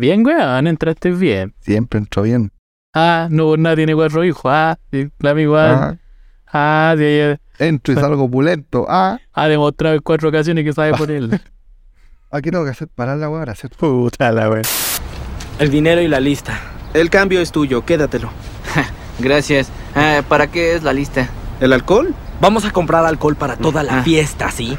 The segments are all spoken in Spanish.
Bien, weón, entraste bien. Siempre entró bien. Ah, no por nada tiene cuatro hijos. Ah, sí, la igual. Ah, Ah, sí, ella entro y salgo opulento. Ah, ha demostrado en cuatro ocasiones que sabe por él. aquí tengo que hacer parar la weá para hacer. Puta la weón. El dinero y la lista. El cambio es tuyo, quédatelo. Gracias. Ah, ¿Para qué es la lista? ¿El alcohol? Vamos a comprar alcohol para toda la Ah. fiesta, ¿sí?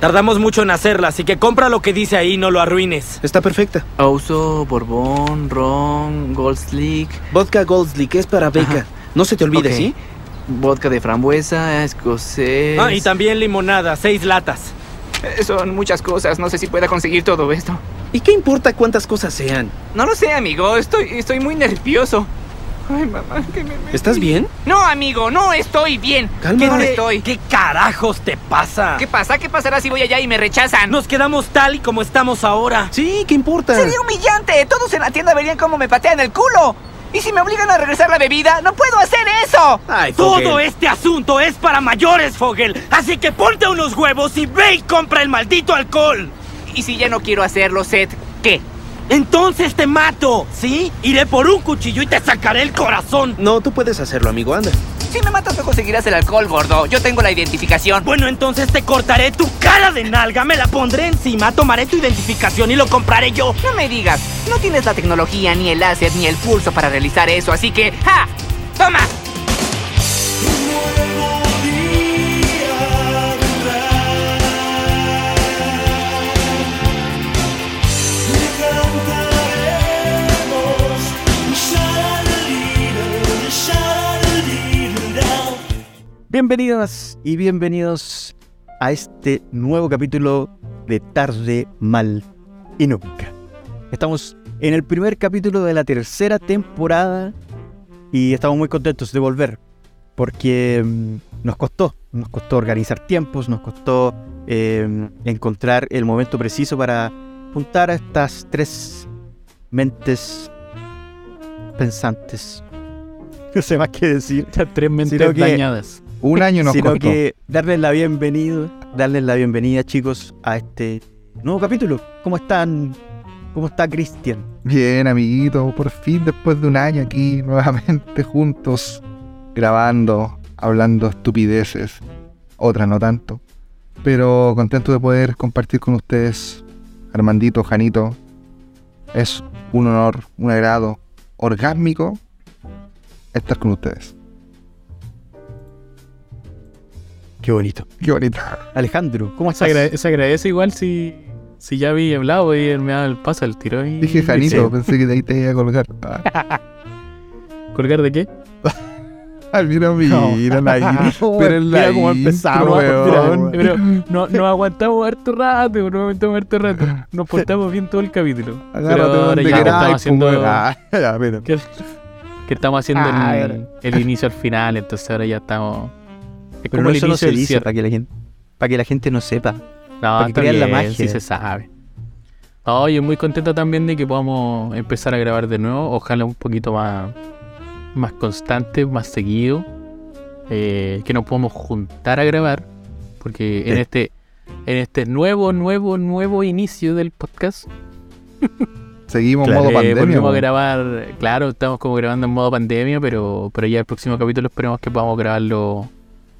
Tardamos mucho en hacerla, así que compra lo que dice ahí, no lo arruines. Está perfecta. Ouso, Borbón, Ron, Gold Slick, Vodka Goldsley, que es para Beca. Ajá. No se te olvide. ¿sí? vodka de frambuesa, escocés. Ah, y también limonada, seis latas. Eh, Son muchas cosas, no sé si pueda conseguir todo esto. ¿Y qué importa cuántas cosas sean? No lo sé, amigo, estoy, estoy muy nervioso. Ay, mamá, que me metí. ¿Estás bien? No, amigo, no estoy bien. Cálmate. ¿Qué no estoy? ¿Qué carajos te pasa? ¿Qué pasa? ¿Qué pasará si voy allá y me rechazan? Nos quedamos tal y como estamos ahora. Sí, ¿qué importa? Sería humillante. Todos en la tienda verían cómo me patean el culo. Y si me obligan a regresar la bebida, no puedo hacer eso. Ay, Todo este asunto es para mayores, Fogel. Así que ponte unos huevos y ve y compra el maldito alcohol. Y si ya no quiero hacerlo, Seth, ¿qué? Entonces te mato, ¿sí? Iré por un cuchillo y te sacaré el corazón. No, tú puedes hacerlo, amigo, anda. Si me matas, no conseguirás el alcohol, gordo. Yo tengo la identificación. Bueno, entonces te cortaré tu cara de nalga, me la pondré encima, tomaré tu identificación y lo compraré yo. No me digas, no tienes la tecnología, ni el láser, ni el pulso para realizar eso, así que ¡ja! ¡Toma! Bienvenidas y bienvenidos a este nuevo capítulo de Tarde Mal y Nunca. Estamos en el primer capítulo de la tercera temporada y estamos muy contentos de volver porque mm, nos costó, nos costó organizar tiempos, nos costó eh, encontrar el momento preciso para juntar a estas tres mentes pensantes. No sé más qué decir. Estas tres mentes dañadas. Un año nos sino costó. que darles la bienvenida, darles la bienvenida, chicos, a este nuevo capítulo. ¿Cómo están? ¿Cómo está Cristian? Bien, amiguito, por fin después de un año aquí nuevamente juntos, grabando, hablando estupideces, otras no tanto, pero contento de poder compartir con ustedes, Armandito, Janito, es un honor, un agrado orgásmico estar con ustedes. Qué bonito. Qué bonito. Alejandro, ¿cómo Se, estás? agrade- se agradece igual si, si ya había hablado y él me da el paso al tiro. Y... Dije Janito, Sí. pensé que de ahí te iba a colgar. Ah, ¿Colgar de qué? Ay, mira, mira, la intro, pero en la mira cómo empezamos, weón. Pero no, no aguantamos harto rato, no aguantamos harto rato. Nos portamos bien todo el capítulo. Agárrate Pero ahora ya estamos po, haciendo. Ah, ya, mira. que, que estamos haciendo Ah, el, el inicio al final, entonces ahora ya estamos. Es Pero como no, el eso no se dice para que la gente, para que la gente no sepa. No, para que crean la magia. sí se sabe. No, yo muy contento también de que podamos empezar a grabar de nuevo. Ojalá un poquito más, más constante, más seguido. Eh, que nos podamos juntar a grabar. Porque en este en este nuevo, nuevo, nuevo inicio del podcast, Seguimos Claro, modo eh, pandemia. volvimos a grabar. Claro, estamos como grabando en modo pandemia, pero, pero ya el próximo capítulo esperemos que podamos grabarlo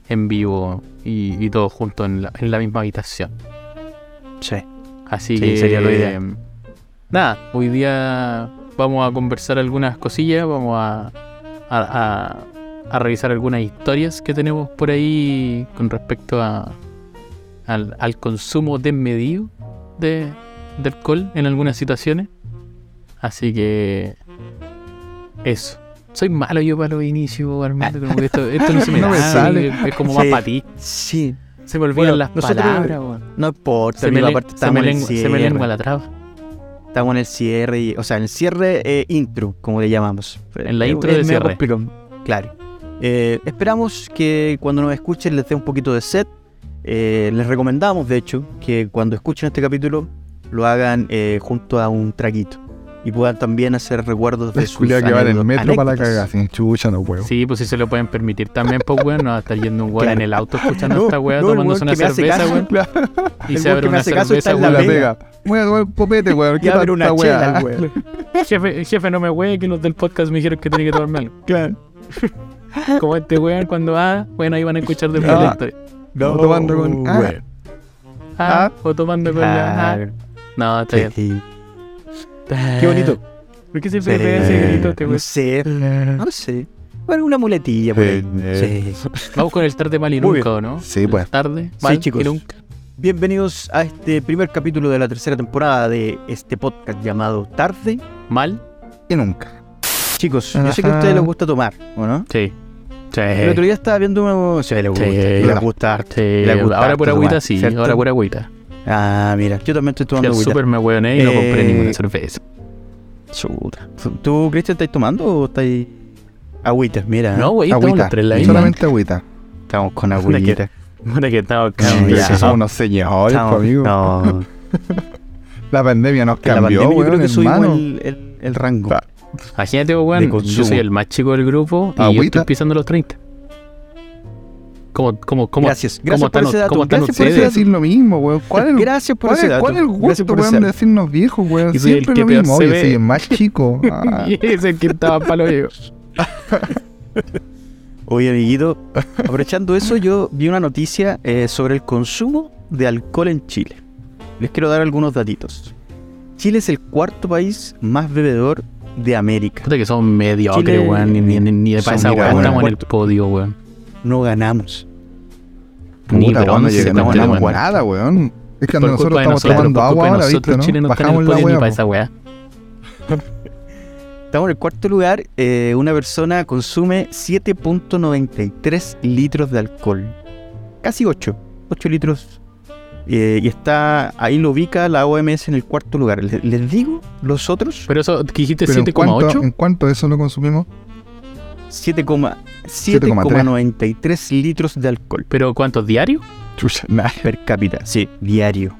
en vivo y, y todos juntos en la, en la misma habitación. Sí. Así Sí, que sería lo ideal. Nada, hoy día vamos a conversar algunas cosillas, vamos a, a, a- a revisar algunas historias que tenemos por ahí con respecto a, al, al consumo desmedido de, de alcohol en algunas situaciones. Así que eso. Soy malo yo para los inicios, Armando. como que esto, esto no se me, No me da, sale. Es como Sí. más para ti. Sí. Se me olvidan Bueno, las nosotros- palabras, weón. No importa, Se me, amigo, len- aparte se me lengua- se me lengua la traba. Estamos en el cierre, y- o sea, en el cierre eh, intro, como le llamamos. En la Eh, intro es de medio cierre. Claro. Eh, esperamos que cuando nos escuchen les dé un poquito de set. Eh, les recomendamos, de hecho, que cuando escuchen este capítulo lo hagan eh, junto a un traguito. Y puedan también hacer recuerdos de sus que va en el anécdotas- metro para la cagada, sin chucha, no puedo. Sí, pues si se lo pueden permitir también, pues weón, no va a estar yendo un weón Claro. en el auto escuchando No, esta weá no, tomándose weón una cerveza, weón. Y El se weón abre una cerveza, en la weón. pega. a tomar popete, weón. ¿Qué Y abre una weá? weón. Jefe, jefe, no me weé, que los del podcast me dijeron que tenía que tomarme algo. Claro. Como este weón cuando va, bueno, ahí van a escuchar después Ah. la historia. O tomando con- ah. weón. Ah, o tomando con la. ah. No, está bien. Sí. Qué bonito. ¿Por qué siempre pega ese grito este No sé, no sé. Bueno, una muletilla por ahí. Sí. Vamos con el tarde mal y Muy nunca, ¿o no? Sí, pues. Tarde, mal chicos. y nunca. Bienvenidos a este primer capítulo de la tercera temporada de este podcast llamado Tarde. Mal, Y nunca. Chicos, yo sé que a ustedes les gusta tomar, ¿o no? sí. Sí. El otro día estaba viendo uno... Sí, les gusta. Sí. les gusta harto. Sí, Les gusta ahora pura agüita tomar, sí, ¿cierto? ahora pura agüita. Ah, mira, yo también estoy tomando agüita. super me hueoné y no compré Eh, ninguna cerveza. Chuta. ¿Tú, Cristian, estás tomando o estás agüitas? Mira. No, güey, Agüita. Solamente agüita. Estamos con agüita. Ahora que estamos sí, somos unos señores, Estamos- pues, amigo. No, La pandemia nos en la cambió, pandemia yo creo que subimos el, el, el rango. Claro. Imagínate, weón, yo soy el más chico del grupo y yo Agüita. estoy pisando los 30. ¿Cómo, cómo, cómo, Gracias, cómo gracias por ese dato, gracias por ese decir lo mismo, weón. ¿Cuál es el, Gracias por cuál ese es, dato. cuál es el Gracias gusto, weón, de decirnos viejos, weón? Y soy el Siempre que lo mismo. se Oye, ve. sí, el más chico. Ah, Y ese que estaba palo yo. Oye, amiguito, aprovechando eso, yo vi una noticia eh, sobre el consumo de alcohol en Chile. Les quiero dar algunos datitos. Chile es el cuarto país más bebedor de América. Puta que son mediocres, weón, ni, ni, ni de weá weón, estamos en el podio, weón. No ganamos. Ni puta, bronce, llegamos a weón. la nada, weón. Es que Por nosotros estamos nosotros, tomando por agua ahora, ¿viste, Chile no? no está en el Bajamos la weá, para esa weá. Estamos en el cuarto lugar. eh, una persona consume 7.93 litros de alcohol. Casi 8. 8 litros. Eh, y está ahí lo ubica la OMS en el cuarto lugar. Le- ¿Les, digo los otros? Pero eso, ¿que dijiste Pero ¿en cuánto, 7,8? ¿En cuánto eso lo consumimos? 7,- 7,3. 7,93 litros de alcohol ¿Pero cuántos? Chucha, nah. per cápita. Sí, diario.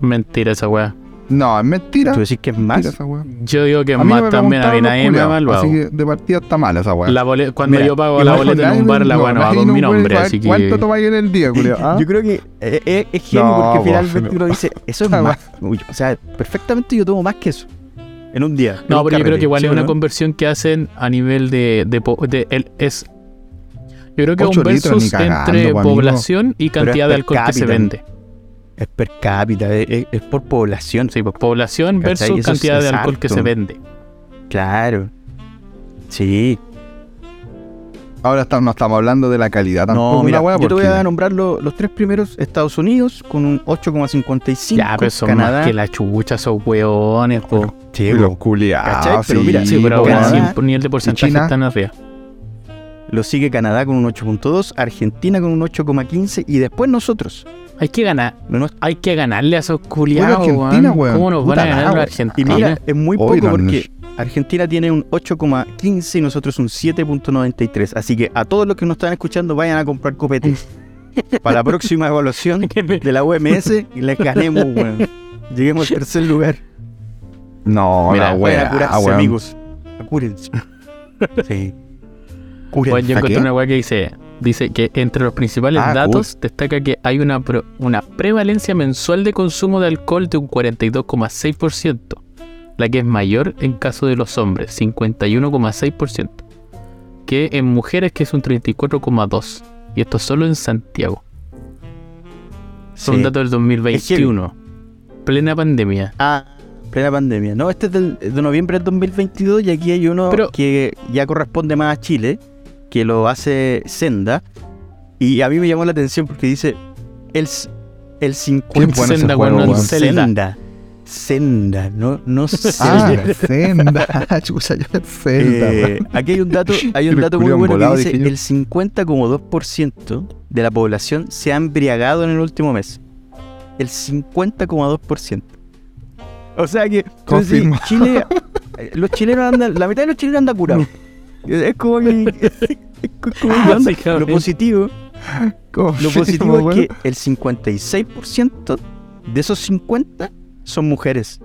Mentira esa weá. No, es mentira. ¿Tú decís que es más? esa weá. Yo digo que no más también, a mí nadie me ha. Así que de partida está mal esa weá. La cuando Mira, yo pago la boleta en un bar, la weá no va con mi nombre, así que... ¿Cuánto tomáis en el día, culiao? ¿Ah? Yo creo que eh, eh, es genio No, porque finalmente no. uno dice, eso es más. Uy, o sea, perfectamente yo tomo más que eso. En un día. No, pero yo creo que igual ¿sí es una no? conversión que hacen a nivel de... de, es, yo creo que es un versus cagando, entre amigo. población y cantidad de alcohol que se vende. Es per cápita, es, por población. Sí, pues población ¿Cachai? versus cantidad de alcohol que se vende. Claro. Sí. Ahora está- no estamos hablando de la calidad tampoco. No, mira, la weá, yo te voy a nombrar lo- los tres primeros. Estados Unidos con un 8,55. Ya, pero son Canadá. más que la chucha, son hueones, po. Sí, Los po. culiados. ¿Cachai? Pero mira, Sí, pero Canadá. así, por nivel de porcentaje China. están arriba. Lo sigue Canadá con un 8.2, Argentina con un 8,15 y después nosotros. Hay que ganar. Hay que ganarle a esos culiados, Argentina, weón. weón. ¿Cómo nos van a ganar los weón. Y mira, es muy poco Oigan, porque Argentina tiene un 8,15 y nosotros un 7.93. Así que a todos los que nos están escuchando vayan a comprar copetes. Para la próxima evaluación de la OMS y les ganemos, weón. Lleguemos al tercer lugar. No, Mira, la Vayan weá, a curarse, weón. amigos. Acúrense. Sí. Cúrense. Bueno, yo ¿A encontré una weá que dice, dice que entre los principales Ah, datos destaca que hay una, pro- una prevalencia mensual de consumo de alcohol de un 42,6%, la que es mayor en caso de los hombres, 51,6%, que en mujeres que es un 34,2%, y esto solo en Santiago. Son Sí. datos del 2021, plena pandemia. Ah, plena pandemia. No, este es del- de noviembre del 2022 y aquí hay uno Pero- que ya corresponde más a Chile, que lo hace Senda. Y a mí me llamó la atención porque dice el, el 50... Qué bueno Senda, juego, weón, no weón. Zelda. Senda. Senda, no, no Ah, senda. Chucha, yo senda, Eh, aquí hay un dato, hay un dato muy bueno que dice el 50,2% de la población se ha embriagado en el último mes. El 50,2%. O sea que Confirmo. Chile, eh, los chilenos andan, la mitad de los chilenos anda curados. Es como que, es como sí, cabrón. lo positivo, lo positivo es que el 56% de esos 50 son mujeres.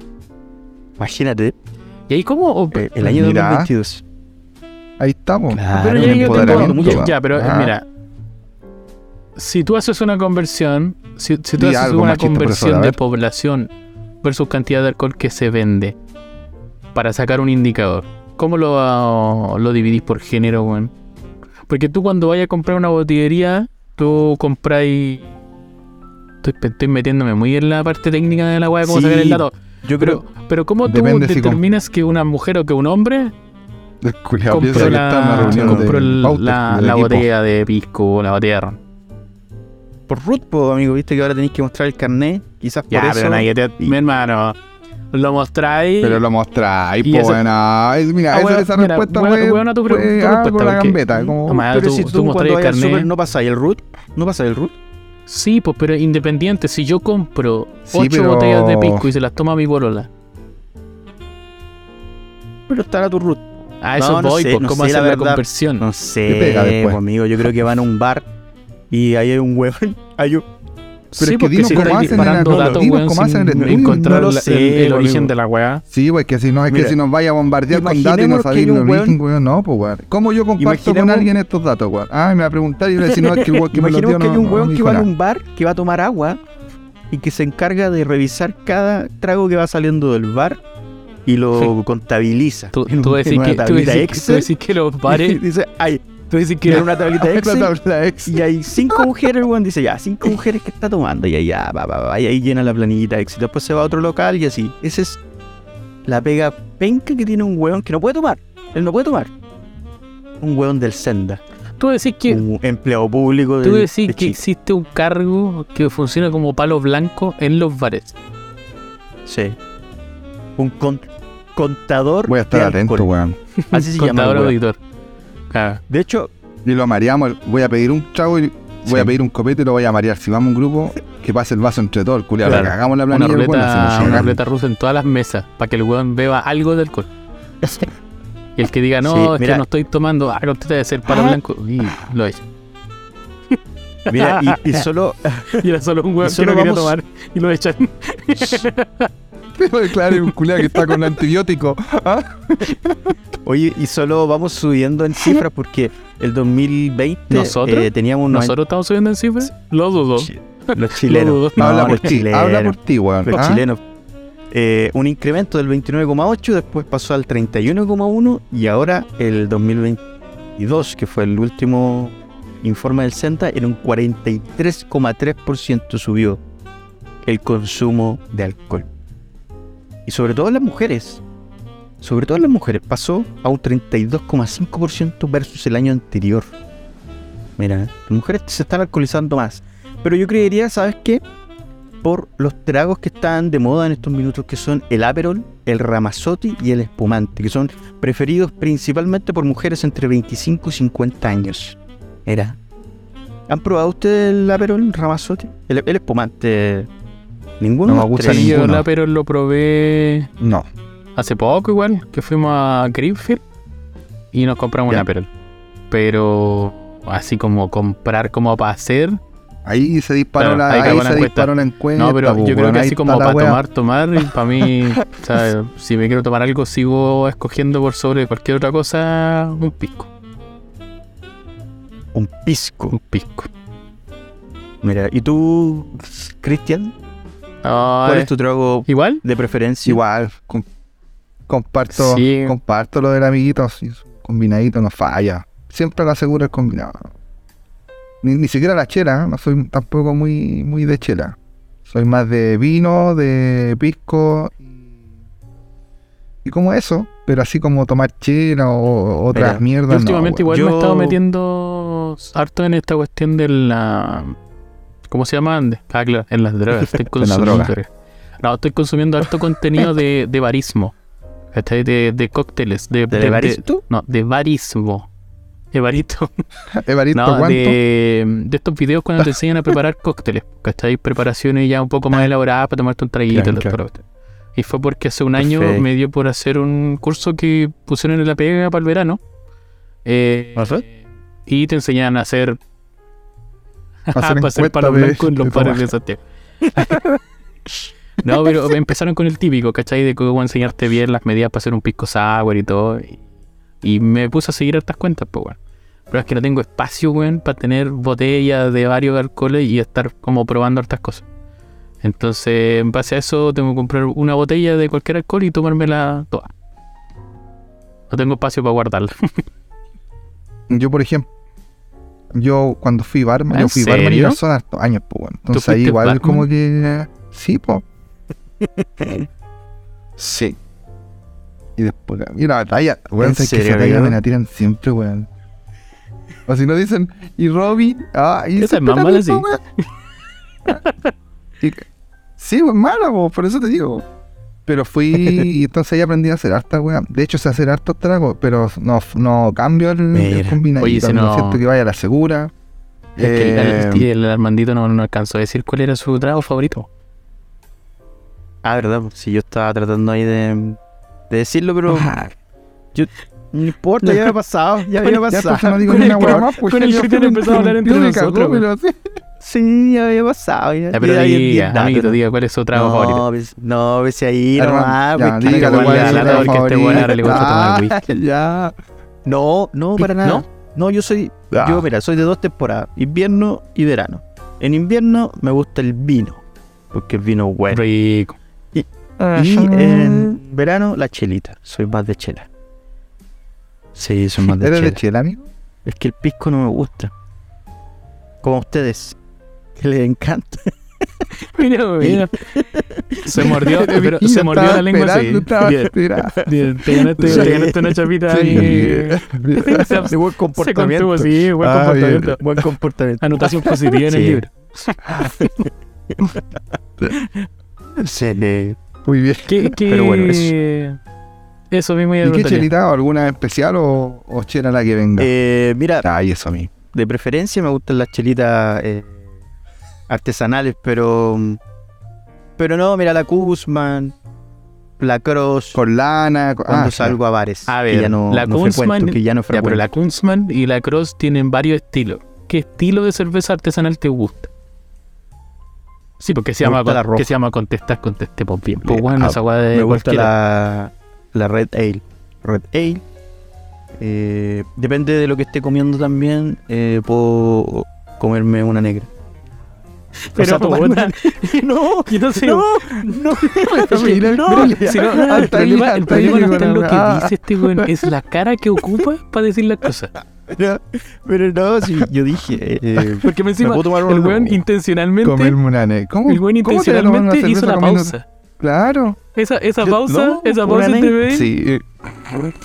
Imagínate, ¿Y ahí cómo? eh, el año Mira. 2022. Ahí estamos. Claro, pero ya, yo tengo- ya, pero eh, Ah. mira. Si tú haces una conversión, si, si tú Di haces una conversión de población versus cantidad de alcohol que se vende para sacar un indicador, ¿cómo lo, lo dividís por género, weón? Porque tú cuando vayas a comprar una botillería, tú compráis... Estoy, estoy metiéndome muy en la parte técnica de la weá, cómo Sí, sacar el dato. Yo Pero, creo, pero ¿cómo tú si determinas que una mujer o que un hombre compró que está en una la, reunión compró de el- pautas la, la equipo. botella de pisco o la botella de ron? por root, amigo, viste que ahora tenéis que mostrar el carnet. Quizás por Ya, eso. pero nadie te... y- Mi hermano, lo mostráis... Pero lo mostráis, po, eso- bueno. Es- Mira, Ah, esa, weón, esa mira, respuesta weón, fue, weón, a tu pre- fue tu algo respuesta, la gambeta. Como, Toma, Pero tú- si tú tú, mostráis cuando el super no pasáis el root, no pasáis el root. Sí, pues, pero independiente, si yo compro Sí, ocho pero- botellas de pisco y se las toma mi bolola, Pero estará tu root. a eso No, no voy, sé, pues, no ¿cómo sé, hacer la conversión? No ¿Qué sé, pues, amigo. Yo creo que van a un bar y ahí hay un huevón. Hay un, Pero es que porque dinos cómo hacen en no, datos, dinos weón, cómo hacen en el estudio. encontrar No lo sé, el, el origen amigo. de la weá. Sí, pues que si no, es Mira, que si nos vaya a bombardear con datos y no que sabéis el un origen, weón- weón. No, pues weón. ¿Cómo yo comparto con alguien estos datos, weón? Ah, me va a preguntar y yo le voy a decir, no, es que el weón que me lo Imaginemos dio que no, hay un no me que va a un bar, que va a tomar agua y que se encarga de revisar cada trago que va saliendo del bar y lo contabiliza. Tú, tú decís que, tú, decís que los bares... dice, ay, Tú decís que en una tablita Excel tabla Excel. y hay cinco mujeres, weón dice, ya, cinco mujeres que está tomando, y ahí ya, va, va, va, y ahí llena la planillita Excel. Después se va a otro local y así. Esa es la pega penca que tiene un weón que no puede tomar. Él no puede tomar. Un weón del Senda. tú decís que Un empleado público de, Tú decís de que Chile. existe un cargo que funciona como palo blanco en los bares. Sí. Un con- contador Voy a estar de atento, weón. Así se llama. Contador auditor. De hecho, Y lo mareamos. Voy a pedir un trago y voy Sí. a pedir un copete y lo voy a marear. Si vamos a un grupo, que pase el vaso entre todos, el culiado. Claro. Hagamos la una, planilla, ruleta, bueno, se nos una ruleta rusa en todas las mesas para que el weón beba algo de alcohol. Y el que diga, no, Sí, es mira. que no estoy tomando, ah, usted debe ser palo Ah. blanco. Y lo echa. mira, y, y solo, Y era solo un weón Y que solo no quería vamos- tomar y lo echan. Claro, es un culiado que está con antibiótico. ¿Ah? oye, y solo vamos subiendo en cifras porque el 2020 ¿Nosotros? eh, teníamos un ¿Nosotros estamos subiendo en cifras? Lo dudo. los chilenos. No, habla por los ti, habla por ti, weón. Los ¿Ah? chilenos. Eh, un incremento del 29,8, después pasó al 31,1 y ahora el 2022, que fue el último informe del CENTA, en un 43,3% subió el consumo de alcohol. Y sobre todo las mujeres. Sobre todo las mujeres. Pasó a un 32,5% versus el año anterior. Mira, las mujeres se están alcoholizando más. Pero yo creería, ¿sabes qué? Por los tragos que están de moda en estos minutos, que son el Aperol, el Ramazotti y el Espumante, que son preferidos principalmente por mujeres entre 25 y 50 años. Era. ¿Han probado ustedes el Aperol, el Ramazotti? El Espumante. Ninguno. No me gusta ninguno. pero lo probé No. hace poco igual, que fuimos a Greenfield y nos compramos Ya. una Aperol. Pero así como comprar como para hacer, Ahí se disparó Claro, la, ahí ahí se encuesta. disparó la encuesta. no, pero pues, yo creo que así como para wea. tomar, tomar, y para mí, o sea, si me quiero tomar algo, sigo escogiendo por sobre cualquier otra cosa un pisco. Un pisco. Un pisco. Mira, ¿y tú, Cristian? ¿Cuál es tu trago ¿Igual? de preferencia? Igual, com- comparto, Sí. comparto lo del amiguito, sí, combinadito no falla. Siempre lo aseguro el combinado. Ni, ni siquiera la chela, ¿eh? no soy tampoco muy, muy de chela. Soy más de vino, de pisco y como eso, pero así como tomar chela o o otras Mira, mierdas. no, últimamente igual me he estado metiendo harto en esta cuestión de la... ¿Cómo se llama? Ah, claro, en las drogas. Estoy la droga. No, estoy consumiendo harto contenido de, de barismo. ¿Cachai? De, de cócteles. De, ¿De de- no, de barismo. Evaristo. Evaristo, No, ¿cuánto? de, de estos videos cuando te enseñan a preparar cócteles. ¿Cachai? Preparaciones ya un poco más elaboradas para tomarte un traguito. Claro, la- claro. Y fue porque hace un año me dio por hacer un curso que pusieron en la pega para el verano. Eh, y te enseñan a Hacer para hacer palo de- blanco en los bares de Santiago. No, pero empezaron con el típico, ¿cachai? De cómo enseñarte bien las medidas para hacer un pisco sour y todo. Y, y me puse a seguir estas cuentas, pues, weón. Pero es que no tengo espacio, weón, para tener botellas de varios alcoholes y estar como probando hartas cosas. Entonces, en base a eso, tengo que comprar una botella de cualquier alcohol y tomármela toda. No tengo espacio para guardarla. Yo, por ejemplo, yo cuando fui barman, ¿En yo fui barman y garzón hartos años, pues, weón. Entonces ahí igual barman? como que. Sí, pues. sí. Y después, mira, la talla, weón, ¿En sabes que esa talla me la tiran siempre, weón. O si no dicen, y Robin, ah, y Esa es más la mala, sí. sí, pues mala, po, por eso te digo. Pero fui y entonces ahí aprendí a hacer harta, weón. De hecho, sé hacer hartos tragos, pero no, no cambio el, el Mira. combinadito. Oye, si no no- siento que vaya a la segura. Es que el, Eh, el, el Armandito no, no alcanzó a decir cuál era su trago favorito. Ah, verdad, pues, si yo estaba tratando ahí de, de decirlo, pero ah, no importa, ya me ha pasado, ya me había ya pasado. entonces no digo Con ni el una weá más, pues con ya el fui empezamos a hablar entre nosotros, cagó, pero sí. Sí, ya había pasado. Ya, Ya, pero ya, diga, amiguito, diga cuál es su trago no, favorito. ves- no, ves ahí Hermano, nomás, ya, pues, que dígalo, te ¿cuál voy a es su hablar trago porque este ahora le gusta tomar Ah, whisky. Ya. No, no, para nada. ¿No? ¿No? yo soy, Ah. yo mira, soy de dos temporadas, invierno y verano. En invierno me gusta el vino, porque el vino es bueno. Rico. Y en verano la chelita, soy más de chela. Sí, soy más de ¿Eres chela. de chela, amigo? Es que el pisco no me gusta. Como ustedes, que les encanta. Mira, mira. Se mordió, pero se mordió la lengua así. Bien, bien, Te ganaste, Sí. te ganaste una chapita Sí. ahí. Se, De buen se contuvo, sí, buen Ah, comportamiento. bien. Buen comportamiento. Anotación positiva en el Sí. libro. Se le- Muy bien. ¿Qué, qué... Pero bueno, eso. Eso mismo ya ¿Y qué chelita? ¿Alguna especial o, o chela la que venga? Eh, mira, Ay, eso a mí. de preferencia me gustan las chelitas eh, artesanales, pero. Pero no, mira, la Kuzman, la Cross, Con lana. con- cuando ah, salgo a bares. A que ver, ya no, la no Kunzman- que ya no Ya, pero la Kunzman y la Cross tienen varios estilos. ¿Qué estilo de cerveza artesanal te gusta? Sí, porque se Me llama, la roja. que se llama contestas, contestemos bien. Pues Bien. bueno, Ah, esa de me gusta la, la Red Ale. Red Ale. Eh, depende de lo que esté comiendo también, eh, puedo comerme una negra. Pero, O sea, tomar puta, una- no, yo no sé. no, no, Mira, no, mira, Si no, no, el problema, el problema no está en lo que dice este weón, es la cara que ocupa para decir las cosas. pero, pero no, si yo dije, eh, Porque me encima, ¿Me el weón intencionalmente, Comerme una. ¿Cómo? el weón cómo intencionalmente hizo la comiendo- pausa. Claro. Esa, esa Yo- pausa, no, esa pausa negra. entre Sí. eh,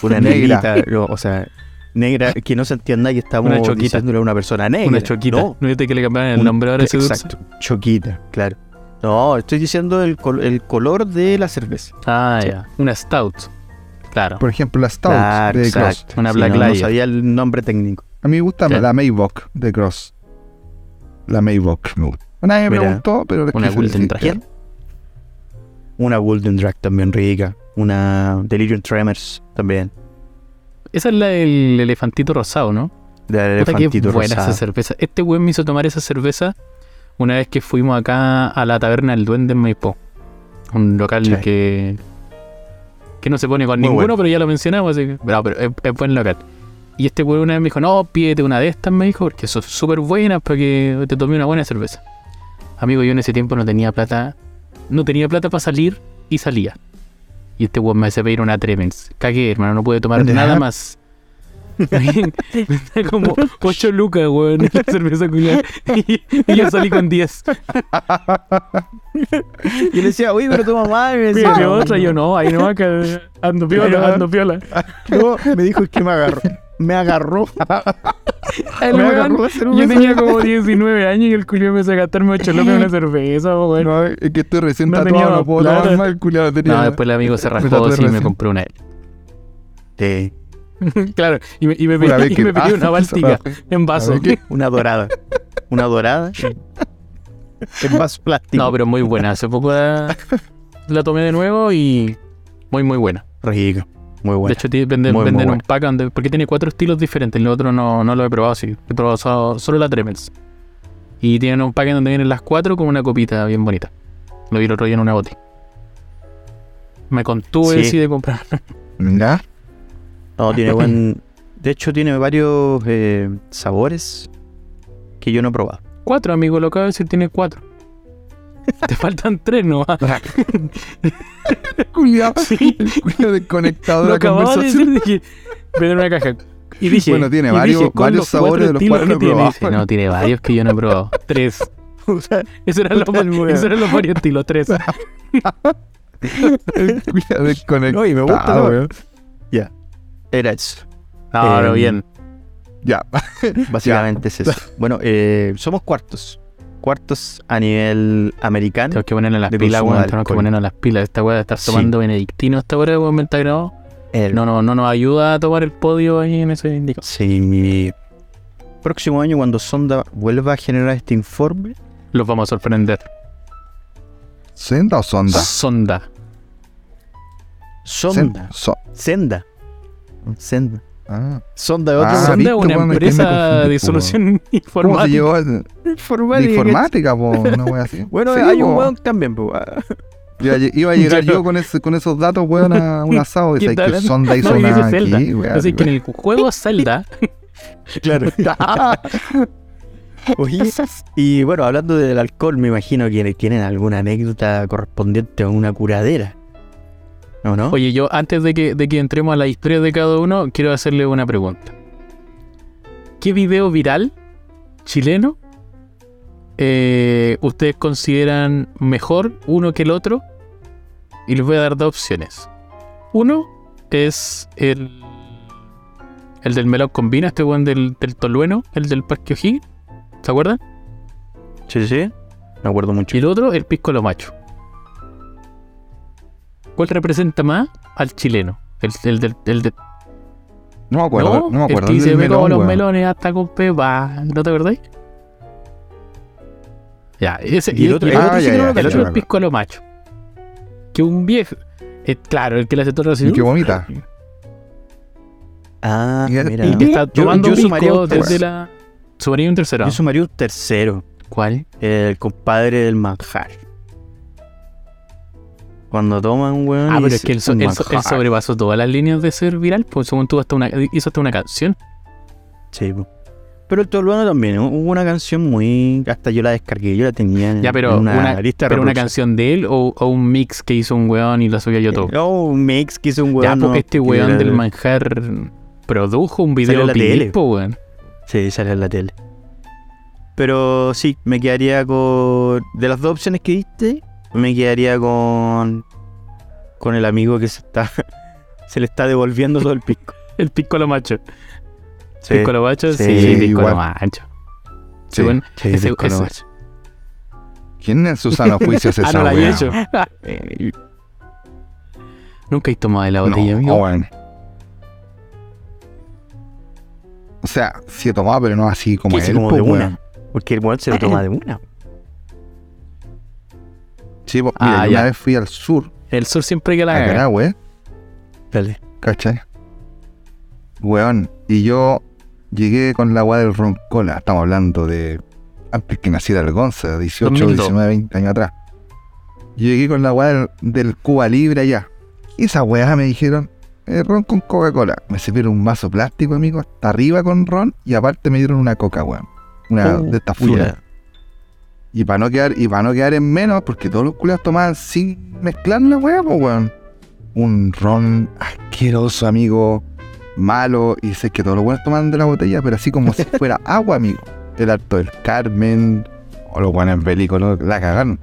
una Negra. negrita, no, o sea, negra, que no se entienda que estamos Una choquita. diciéndole a una persona negra. una choquita. No, ¿No viste que le cambiaron el Un- nombre ahora ese dulce? Exacto, choquita, claro. No, estoy diciendo el, col- el color de la cerveza. Ah, Sí. ya. Una stout. Claro. Por ejemplo, la Stout Claro, de exacto. Cross. Una Sí, Black no, no sabía el nombre técnico. A mí me gusta ¿Qué? la Maybach de Cross. La Maybach me gusta. Una vez me Mira, gustó, pero una Golden sí, Drag. Una Golden Drag también rica. Una Delirium Tremors también. Esa es la del elefantito rosado, ¿no? De Puta que elefantito buena rosado. esa cerveza. Este weón me hizo tomar esa cerveza una vez que fuimos acá a la taberna del Duende en Maipó. Un local Sí. que. que no se pone con Muy ninguno, bueno. pero ya lo mencionamos, así que. Bravo, pero es, es buen local. Y este weón una vez me dijo, no, pídete una de estas, me dijo, porque son súper buenas para que te tome una buena cerveza. Amigo, yo en ese tiempo no tenía plata. No tenía plata para salir y salía. Y este weón me hace pedir una Tremens. Cagué, hermano, no pude tomar Ya. nada más. como 8 lucas, weón, la cerveza culiada. Y, y yo salí con 10. Y le decía, oye, pero tu mamá. Y me decía, otra, yo no, ahí no, acá ando piola, ando piola. no, me dijo es que me agarró. Me agarró. El Me weón, agarró la cerveza. yo tenía como 19 años y el culiado me hizo gastarme 8 lucas en una cerveza, weón. No, es que estoy recién No tatuado, tenía no puedo tomar más el culiado tenía. No, después el amigo se rascó y me compró una. Sí, claro, y me, y me, pedí- y que- me una báltica en vaso. A ¿qué? una dorada. Una dorada. En vaso plástico. No, pero muy buena. Hace poco la, la tomé de nuevo y muy, muy buena. Rico. Muy De bueno. hecho, ti- venden, Muy, muy venden un pack donde- porque tiene cuatro estilos diferentes. El otro no, no lo he probado así. He probado so- solo la Tremels. Y tienen un pack en donde vienen las cuatro con una copita bien bonita. Lo vi el otro día en una boti. Me contuve Sí. sí. de comprar. ¿Ya? No, tiene buen. De hecho, tiene varios eh, sabores que yo no he probado. Cuatro, amigo, lo acabo de decir, tiene cuatro. Te faltan tres nomás. Cuidado. Sí. Cuidado desconectado de Lo la acababa de conversación. decir, dije, pero en una caja. Y dije, Bueno, tiene y varios- dije, varios los sabores de los cuales que no he tiene. probado. Dice, no, tiene varios que yo no he probado. Tres. Esos eran los, Puta el weón. esos eran los varios estilos, tres. Cuidado desconectado. No, y me gusta, weón. Ya. Era eso. No, Eh, no, bien. Ya. Básicamente es eso. Bueno, eh, somos cuartos. Cuartos a nivel americano. Tenemos que ponerle las de pilas, weón. Tenemos que ponernos las pilas. Esta weá de estar Sí. tomando benedictino esta hora, weón, me está grabado. El- No, no, no nos ayuda a tomar el podio ahí en ese indicador. Sí, mi próximo año cuando Sonda vuelva a generar este informe, Los vamos a sorprender. ¿Senda o sonda? Sonda. Sonda, Sen- so- Senda, Senda, ah. Sonda de otro Ah, Sonda ¿viste, es una empresa de po, solución ¿Cómo se informática. De informática. informática, po, una wea así. Bueno, Sí, hay un po. weón también, pues. ah. Iba a, llegar Yo- yo con, ese, con esos datos, weón, a un asado. Y ¿Quién sabes está que hablando? sonda hizo No, nada aquí, weón. Así que en el juego Zelda, Claro. Oye, y bueno, hablando del alcohol, me imagino que tienen alguna anécdota correspondiente a una curadera. ¿No, no? oye, yo antes de que, de que entremos a la historia de cada uno, quiero hacerle una pregunta. ¿Qué video viral chileno eh, ustedes consideran mejor uno que el otro? Y les voy a dar dos opciones. Uno es el, el del melón combina, este weón del, del Tolueno, el del Parque O'Higgins. ¿Se acuerdan? Sí, sí. Me acuerdo mucho. Y el otro, el pisco lo macho. ¿Cuál representa más al chileno? El, el del, el de- No me acuerdo, no, me acuerdo. El que dice, me como los melones hasta con pepa. ¿No te acordáis? Ya, ese. Y el otro- y el otro sí que no lo el cacho, otro me es el pisco lo macho. Que un viejo. eh, claro, el que le hace todo así. Y que vomita. Ah, Y el- mira. Y que está Yo- tomando yo pisco sumaría un desde la. Sumaría un tercero. Yo sumaría un tercero. ¿Cuál? El compadre del manjar. Cuando toman, weón. Ah, pero es que él, so- él sobrepasó todas las líneas de ser viral, pues según tú hasta una, hizo hasta una canción. Sí, po. Pero el toluano también, ¿no? hubo una canción muy... Hasta yo la descargué, yo la tenía en, Ya, pero en una, una, lista pero una canción de él o, o un mix que hizo un weón y la subió a YouTube. Oh, un mix que hizo un ya, weón. pues no, este weón del manjar produjo un video la tele. po, weón. Sí, sale en la tele. Pero sí, me quedaría con... De las dos opciones que diste, me quedaría con... Con el amigo que se está... se le está devolviendo todo el pisco. El piccolo macho. Sí, Piccolo macho, sí, sí, piccolo igual. macho. Sí. Sí, ese- nomás. ¿Quién en su sano juicio Ah, no la había hecho. Nunca he tomado de la botella, No, amigo. weón. O sea, sí he tomado, pero no así como él, como po, de weón. una. Porque el weón se lo toma de una. Sí, pues, mira, Ah, yo una vez fui al sur, El sur siempre que la a. Carahue, Dale. ¿cachai? Weón, y yo llegué con la weá del roncola, estamos hablando de antes que naciera el Gonza, 18, 2002. 19, 20 años atrás. Yo llegué con la weá del, del Cuba Libre allá. Y esa weá me dijeron, eh, ron con Coca-Cola. Me sirvieron un vaso plástico, amigo, hasta arriba con ron, y aparte me dieron una coca, weón. Una Oh, de estas funas. Y para no quedar, y para no quedar en menos, porque todos los culiados tomaban sin mezclar la weá, pues weón. Un ron asqueroso, amigo, malo, y sé que todos los buenos toman de la botella, pero así como si fuera agua, amigo. El Alto del Carmen, o los Bélico, lo- la cagaron.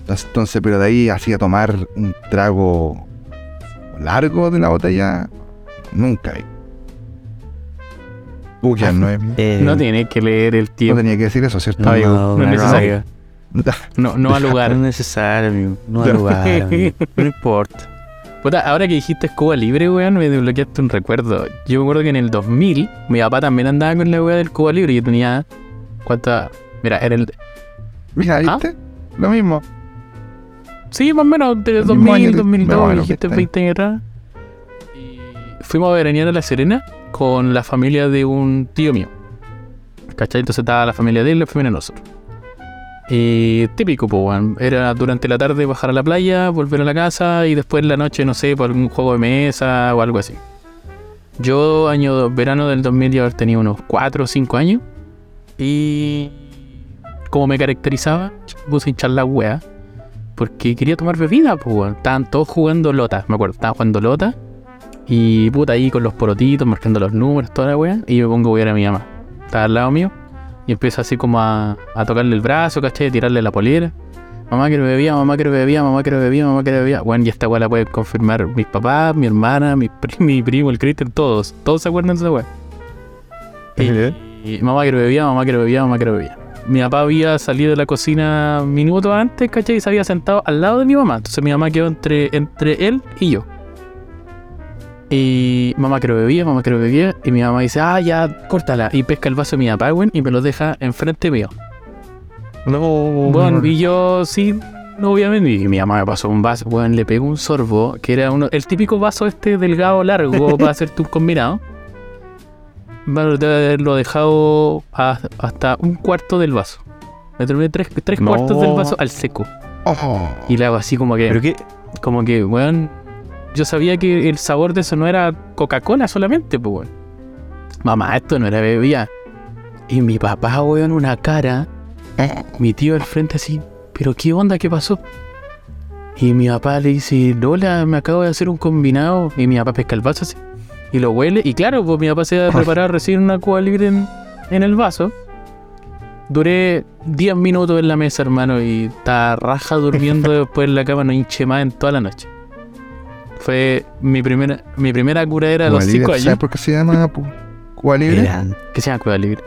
Entonces, entonces, pero de ahí así a tomar un trago largo de la botella, nunca vi. Uy, ya no, es- no Eh, No tienes que leer el tiempo. tenía que decir eso, ¿cierto? no, amigo, no es no, necesario. No, no al No lugar. es necesario, amigo. No al lugar, amigo. No importa. Puta, ahora que dijiste Cuba Libre, weón, me desbloqueaste un recuerdo. Yo me acuerdo que en el 2000, mi papá también andaba con la weá del Cuba Libre. Yo tenía. ¿Cuánta? Mira, era el. Mira, ¿Ah? ¿viste? Lo mismo. Sí, más o menos, de El mismo año 2000, que- 2002, más o menos, dijiste ¿viste? 20 años atrás. Y fuimos a veranear a La Serena con la familia de un tío mío. ¿Cachai? Entonces estaba la familia de él y la familia de nosotros. Y típico, pues, weón. Era durante la tarde bajar a la playa, volver a la casa y después en la noche, no sé, por algún juego de mesa o algo así. Yo, año verano del 2000, ya unos 4 o 5 años. Y como me caracterizaba, puse a hinchar la wea. Porque quería tomar bebida, pues, weón. Estaban todos jugando lota, me acuerdo. Estaban jugando lota. Y puta ahí con los porotitos, marcando los números, toda la wea. Y yo pongo a a mi mamá. Estaba al lado mío. Y empiezo así como a, a tocarle el brazo, ¿cachai? A tirarle la polera. Mamá que bebía, mamá que bebía, mamá que bebía, mamá que bebía. Bueno, y esta weá la pueden confirmar mis papás, mi hermana, mi, pri- mi primo, el Cristian, todos. Todos se acuerdan de esa weá. Y, y mamá que bebía, mamá que bebía, mamá que bebía. Mi papá había salido de la cocina minutos antes, ¿cachai? Y se había sentado al lado de mi mamá. Entonces mi mamá quedó entre, entre él y yo. Y mamá que bebía, mamá que bebía. Y mi mamá dice, ah, ya, córtala. Y pesca el vaso de mi papá, weón, y me lo deja enfrente mío. No, Bueno, y yo sí, no obviamente, y mi mamá me pasó un vaso, bueno, le pegó un sorbo, que era uno, el típico vaso este delgado largo para hacerte un combinado. Bueno, debe haberlo dejado a- hasta un cuarto del vaso. Me terminé tres, tres No. cuartos del vaso al seco. Oh, Y le hago así como que, Pero que, como que, weón, yo sabía que el sabor de eso no era Coca-Cola solamente, pues, weón. Mamá, esto no era bebida. Y mi papá, weón, una cara. Mi tío al frente así, ¿pero qué onda? ¿Qué pasó? Y mi papá le dice, Lola, me acabo de hacer un combinado. Y mi papá pesca el vaso así. Y lo huele. Y claro, pues mi papá se había preparado recién una cuba libre en, en el vaso. Duré 10 minutos en la mesa, hermano, y estaba raja durmiendo después en la cama, no hinché más en toda la noche. Fue mi primera, mi primera curadera a los Cuba 5 Libre, años. ¿Sabes por qué se llama Cuba Libre? Que se llama cueva libre.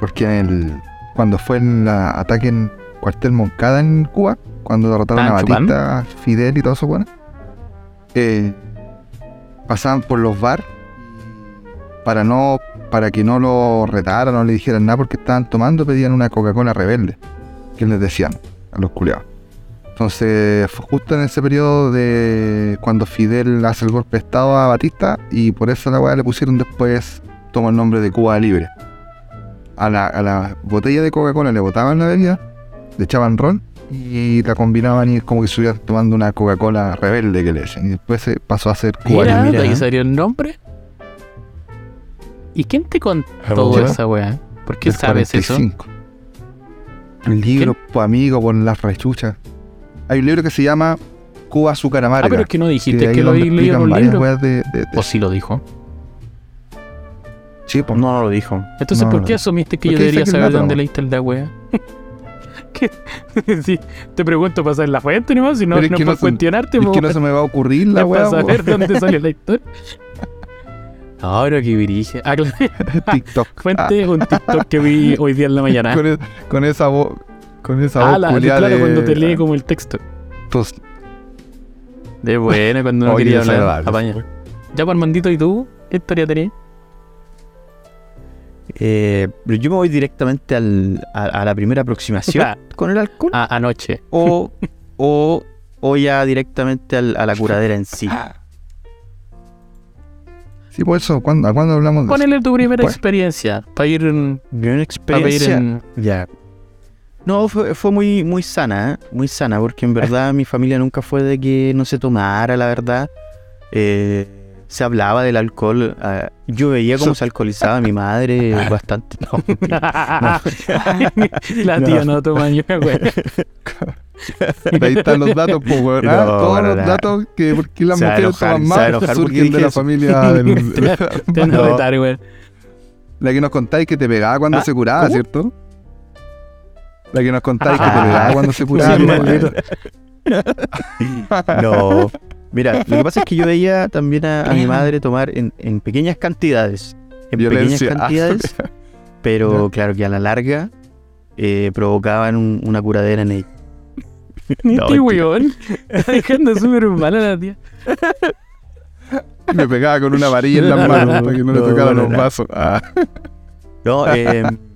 Porque el, cuando fue el ah, ataque en cuartel Moncada en Cuba, cuando derrotaron a ¿Estaban chupando? Batista, Fidel y todo eso, bueno, eh, pasaban por los bar para no para que no lo retaran, no le dijeran nada porque estaban tomando, pedían una Coca-Cola rebelde, que les decían a los culiados. Entonces fue justo en ese periodo de cuando Fidel hace el golpe de estado a Batista y por eso la weá le pusieron después, toma el nombre de Cuba Libre. A la, a la botella de Coca-Cola le botaban la bebida, le echaban ron y la combinaban y es como que estuvieran tomando una Coca-Cola rebelde que le decían. Y después se pasó a ser Cuba Mira, Libre. de ahí ¿eh? salió el nombre. ¿Y quién te contó esa weá? ¿Por qué del sabes eso? 45. El libro, amigo, por las rechuchas. Hay un libro que se llama Cuba Azúcar Amarga. Ah, pero es que no que dijiste ahí que lo leído en varias de, de- de- O sí lo dijo. Sí, pues. No, no lo dijo. Entonces, No, ¿por no. qué asumiste que ¿Por yo debería saber dónde leíste el da wea? ¿Qué? Sí, te pregunto para saber la fuente, ni más, si no, no que no cuestionarte, Es po, que no se me va a ocurrir la es para wea, saber po. dónde salió la historia. Ahora que dirige. Ah, claro. TikTok. Fuente un TikTok que vi hoy día en la Ah, mañana. con, e- con esa voz. Con esa Ah, voz la, culiada claro, de- cuando te lee como el texto. Tos- De bueno, cuando no quería hablar. Apaña. Ya, pues, Armandito, ¿y tú? ¿Qué historia tenías? Eh, pero yo me voy directamente al- a, a la primera aproximación con el alcohol. Ah, anoche. O, o, o ya directamente al- a la curadera en sí. Sí, por eso, ¿cuándo, ¿a cuándo hablamos de eso? Ponele tu primera experiencia. Para ir en. Ir experiencia. en. Ya. No, fue, fue muy, muy sana, ¿eh? muy sana, porque en verdad mi familia nunca fue de que no se tomara, la verdad. Eh, se hablaba del alcohol. ah, yo veía cómo se alcoholizaba mi madre bastante. No, la tía no toma ni una wea. Ahí están los datos, pues, weón. Ah, No, Todos para los datos que porque las mujeres enojar, toman más surgen de la familia del... Te a No. retar. La que nos contáis que te pegaba cuando Ah, se curaba, ¿cómo? ¿cierto? La que nos contáis que te Ah. pegaba cuando se curaba. Sí, tu maldito. madre. No. Mira, lo que pasa es que yo veía también a, a mi madre tomar en, en pequeñas cantidades. En Violencia. pequeñas cantidades. pero claro que a la larga eh, provocaban un- una curadera en ella. Ni No, este weón. Está dejando súper mala la tía. Me pegaba con una varilla en las No, manos para que no, le tocaran no, los no. vasos. Ah. No, eh,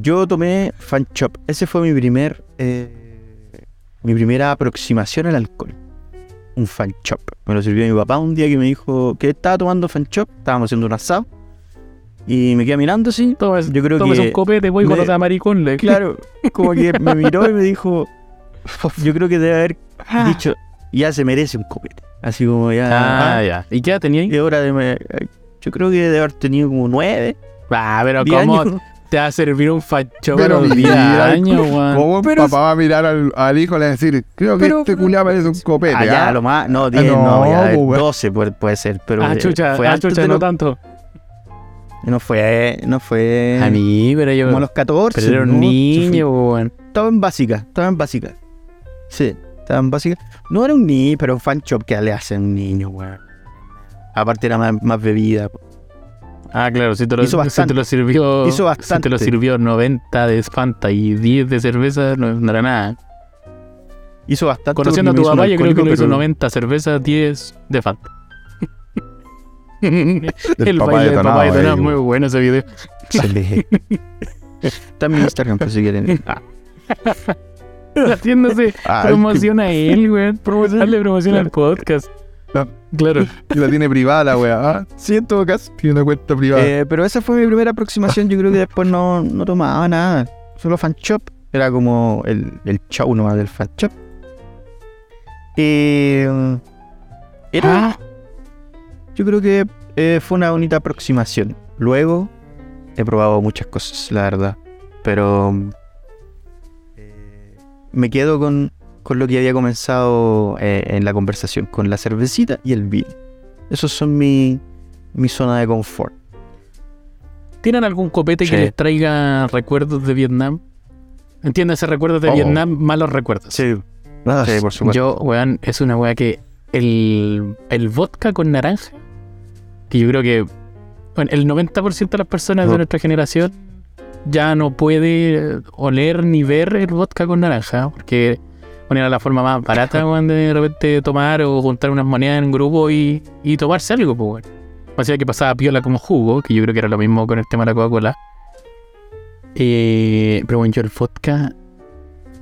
yo tomé Fan Shop. Ese fue mi primer. eh, mi primera aproximación al alcohol. Un Fan Shop. Me lo sirvió mi papá un día que me dijo que estaba tomando Fan Shop. Estábamos haciendo un asado. Y me queda mirando así. Tomes, Yo creo que un copete, voy con otra maricón. le- Claro, como que me miró y me dijo, yo creo que debe haber dicho, ya se merece un copete. Así como ya... Ah, ya. ¿Y qué edad tenía ahí? ¿Qué hora de me- Yo creo que debe haber tenido como nueve, Ah, pero diez ¿cómo años. Te va a servir un facho Pero para los 10 mira, años, weón? ¿Cómo Pero- papá va a mirar al, al hijo y le va a decir, creo que Pero- este culiao parece un copete? Ah, ya, ¿ah? lo más... No, 10, no, no, ya, pues, weón. 12 puede, puede ser, pero Ah, eh, chucha, fue ah, antes chucha, de no los- tanto. no fue, no fue... A mí, pero yo. Como a los 14. Pero era un ¿no? niño, weón. Estaba en básica, estaba en básica. Sí, estaba en básica. No era un niño, pero un fan shop que le hace a un niño, weón. Aparte era más, más bebida. Ah, claro, si te lo, Hizo si bastante. te lo sirvió. Hizo Si bastante. te lo sirvió 90 de Fanta y 10 de cerveza, no, no era nada. Hizo bastante. Conociendo a tu papá, yo creo que lo hizo pero- 90 cervezas, 10 de Fanta. Del el papá baile del papá de muy bueno ese video. Excelente. Está en mi Instagram, por si quieren. Ah, Haciéndose Ah, promoción a él, güey. Darle promoción al podcast. No. Claro. que la tiene privada la wea, ¿ah? sí, en todo caso. Tiene una cuenta privada. Eh, pero esa fue mi primera aproximación. Yo creo que después no, no tomaba nada. Solo fan shop. Era como el, el show nomás del fan shop. Eh, era, Ah, yo creo que eh, fue una bonita aproximación. Luego he probado muchas cosas, la verdad. Pero eh, me quedo con, con lo que había comenzado eh, en la conversación, con la cervecita y el vino. Esos son mi, mi zona de confort. ¿Tienen algún copete que Sí. les traiga recuerdos de Vietnam? Entiéndase, recuerdos de Oh. Vietnam, malos recuerdos. Sí, por supuesto. Yo, weón, es una weá que el, el vodka con naranja, que yo creo que bueno, el 90% de las personas de nuestra generación ya no puede oler ni ver el vodka con naranja, porque bueno, era la forma más barata, weón, de repente tomar o juntar unas monedas en un grupo y, y tomarse algo, pues, weón. O sea, que pasaba piola como jugo, que yo creo que era lo mismo con el tema de la Coca-Cola. Eh, pero bueno, yo el vodka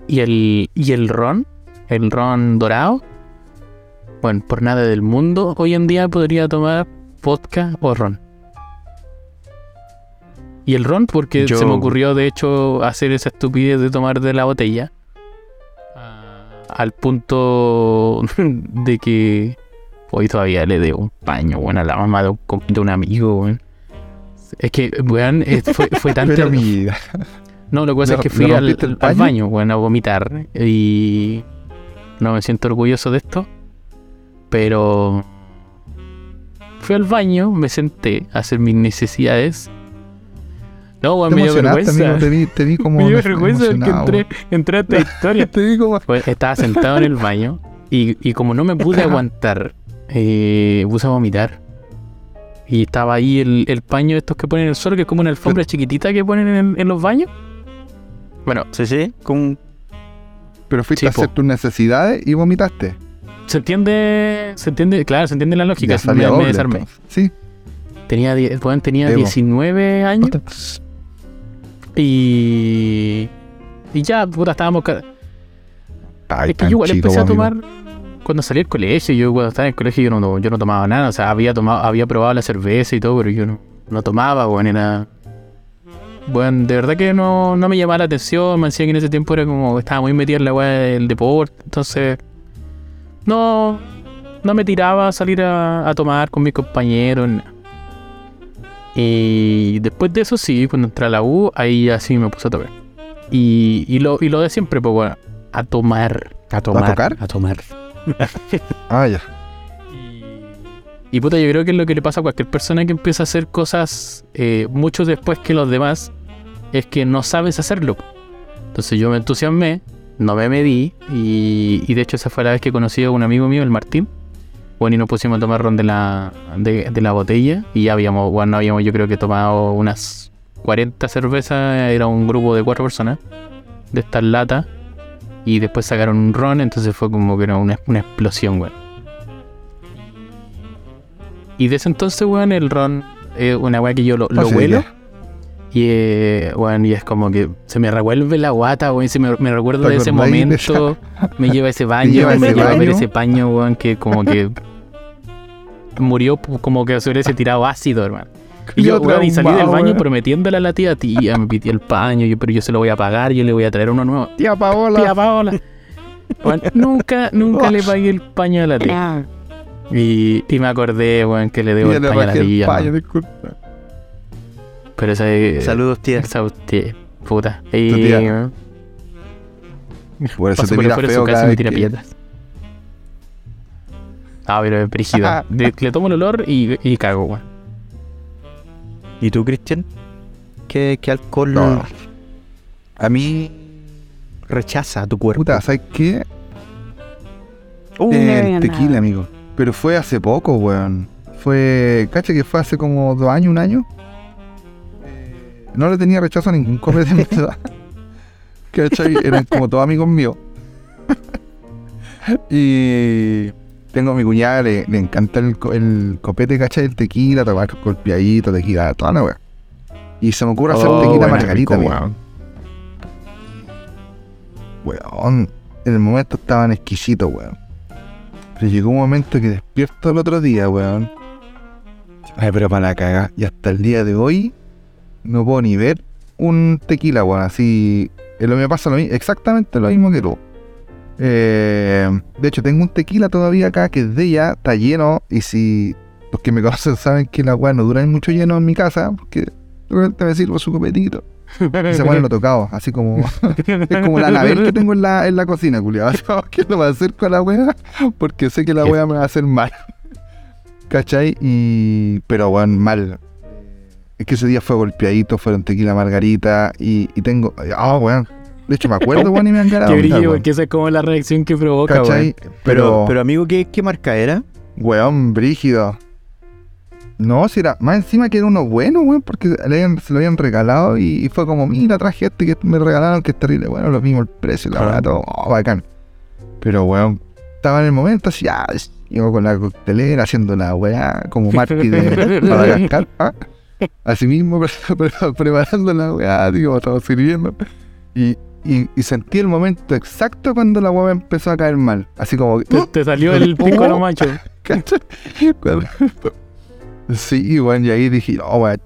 y el, y el ron, el ron dorado, bueno, por nada del mundo, hoy en día podría tomar vodka o ron. Y el ron, porque Yo- se me ocurrió de hecho hacer esa estupidez de tomar de la botella. Al punto de que hoy todavía le debo un paño, bueno, a la mamá de un, de un amigo. Es que, weón, fue, fue tan no, lo que pasa ¿Le- es que fui al, baño, bueno, a vomitar. Y no me siento orgulloso de esto. Pero fui al baño, me senté a hacer mis necesidades. No, weón, me dio amigo, vergüenza. te vi, te vi como Me dio vergüenza emocionado, entré, entré a esta historia. Te vi como... Pues estaba sentado en el baño y, y como no me pude aguantar, eh, puse a vomitar. Y estaba ahí el, el paño estos que ponen en el suelo, que es como una alfombra chiquitita que ponen en, en los baños. Bueno, Sí, sí, con... Pero fuiste Sí, a hacer po. tus necesidades y vomitaste. se entiende, se entiende, claro, se entiende la lógica. Ya me, desarmé. entonces. Sí. Tenía, weón, tenía Evo. 19 años y... Y ya, puta, estábamos... Ay, es que yo igual chico, empecé a amigo. tomar cuando salí del colegio. Yo cuando estaba en el colegio yo no, yo no tomaba nada. O sea, había tomado, había probado la cerveza y todo, pero yo no, no tomaba, bueno, era. Bueno, de verdad que no, no me llamaba la atención. Me decía que en ese tiempo era como estaba muy metido en la weá del deporte. Entonces. No. No me tiraba a salir a, a tomar con mis compañeros. nada. Y después de eso sí, cuando entré a la U, ahí así me puse a tomar. Y, y, lo, y lo de siempre, pues bueno, a tomar. A tomar. tocar? A tomar. Ah, ya. Y puta, yo creo que es lo que le pasa a cualquier persona que empieza a hacer cosas eh, mucho después que los demás, es que no sabes hacerlo. Entonces yo me entusiasmé, no me medí, y, y de hecho esa fue la vez que conocí a un amigo mío, el Martín. Bueno, y nos pusimos a tomar ron de la, de, de la botella, y ya habíamos, bueno, habíamos yo creo que tomado unas 40 cervezas, era un grupo de cuatro personas, de estas latas, y después sacaron un ron, entonces fue como que era una, una explosión, weón. Y desde entonces, weón, el ron es una weá que yo lo, lo huelo. Y, eh, weón, y es como que se me revuelve la guata, weón. Se me, me recuerdo ¿Te de ese momento. Me lleva a ese baño, lleva me ese lleva a ver ese paño, weón, que como que murió como que se hubiese tirado ácido, hermano. Y yo, Culiao weón, y salí del baño weón. prometiéndole a la tía, tía, me pidió el paño, yo, pero yo se lo voy a pagar, yo le voy a traer uno nuevo. Tía Paola. Tía Paola. Weón, nunca, nunca le pagué el paño a la tía. Y, y me acordé, weón, que le debo el paño a la tía. Pero esa es. Saludos, tía. Esa tía, puta. Y. Tu tía. Por eso Paso te por mira de feo su casa y me tira que- piedras. Ah, pero es brígida. Le, le tomo el olor y, y cago, weón. ¿Y tú, Cristian? ¿Qué, qué alcohol No. A mí, rechaza tu cuerpo? puta, ¿sabes qué? Uh, el tequila, amigo. Pero fue hace poco, weón. Fue, cacha que fue hace como dos años, un año. No le tenía rechazo a ningún copete de mi edad. ¿Cachai? Eran como todos amigos míos. y tengo a mi cuñada, le, le encanta el, el copete, ¿cachai? El tequila, tomar golpeadito, tequila, toda la weón. Y se me ocurre hacer Oh, tequila margarita, amigo. Weón, en el momento estaban exquisitos, weón. Pero llegó un momento que despierto el otro día, weón. Ay, pero para la caga. Y hasta el día de hoy no puedo ni ver un tequila, weón. Así. Es lo que me pasa lo mismo, exactamente lo mismo que tú. Eh, de hecho, tengo un tequila todavía acá que es de ella, está lleno. Y si los que me conocen saben que la weá no dura mucho lleno en mi casa, porque realmente me sirvo su copetito. Ese weón lo he tocado, así como. Es como la Anabel que tengo en la, en la cocina, culiado. ¿Qué lo va a hacer con la wea? Porque sé que la wea me va a hacer mal. ¿Cachai? Y. Pero weón, mal. Es que ese día fue golpeadito, fueron tequila margarita y, y tengo. Ah, weón. De hecho, me acuerdo, weón, y me han ganado. Qué brillo, porque esa es como la reacción que provoca, weón. Pero, Pero, pero amigo, ¿qué, qué marca era? weón, brígido. No, si era. Más encima que era uno bueno, weón, porque le habían- se lo habían regalado y, y fue como, mira, traje este que me regalaron, que es terrible. Bueno, lo mismo el precio, la Ah. verdad, todo oh, bacán. Pero, weón, estaba en el momento así, ya, iba con la coctelera haciendo la weá, como Marty de Madagascar. ¿ah? Así mismo, pre- pre- preparando la weá, digo, estaba sirviendo. Y, y, y sentí el momento exacto cuando la weá me empezó a caer mal. Así como, que, Te, te salió el pico a lo macho. Sí, bueno, y ahí dije, oh, weón.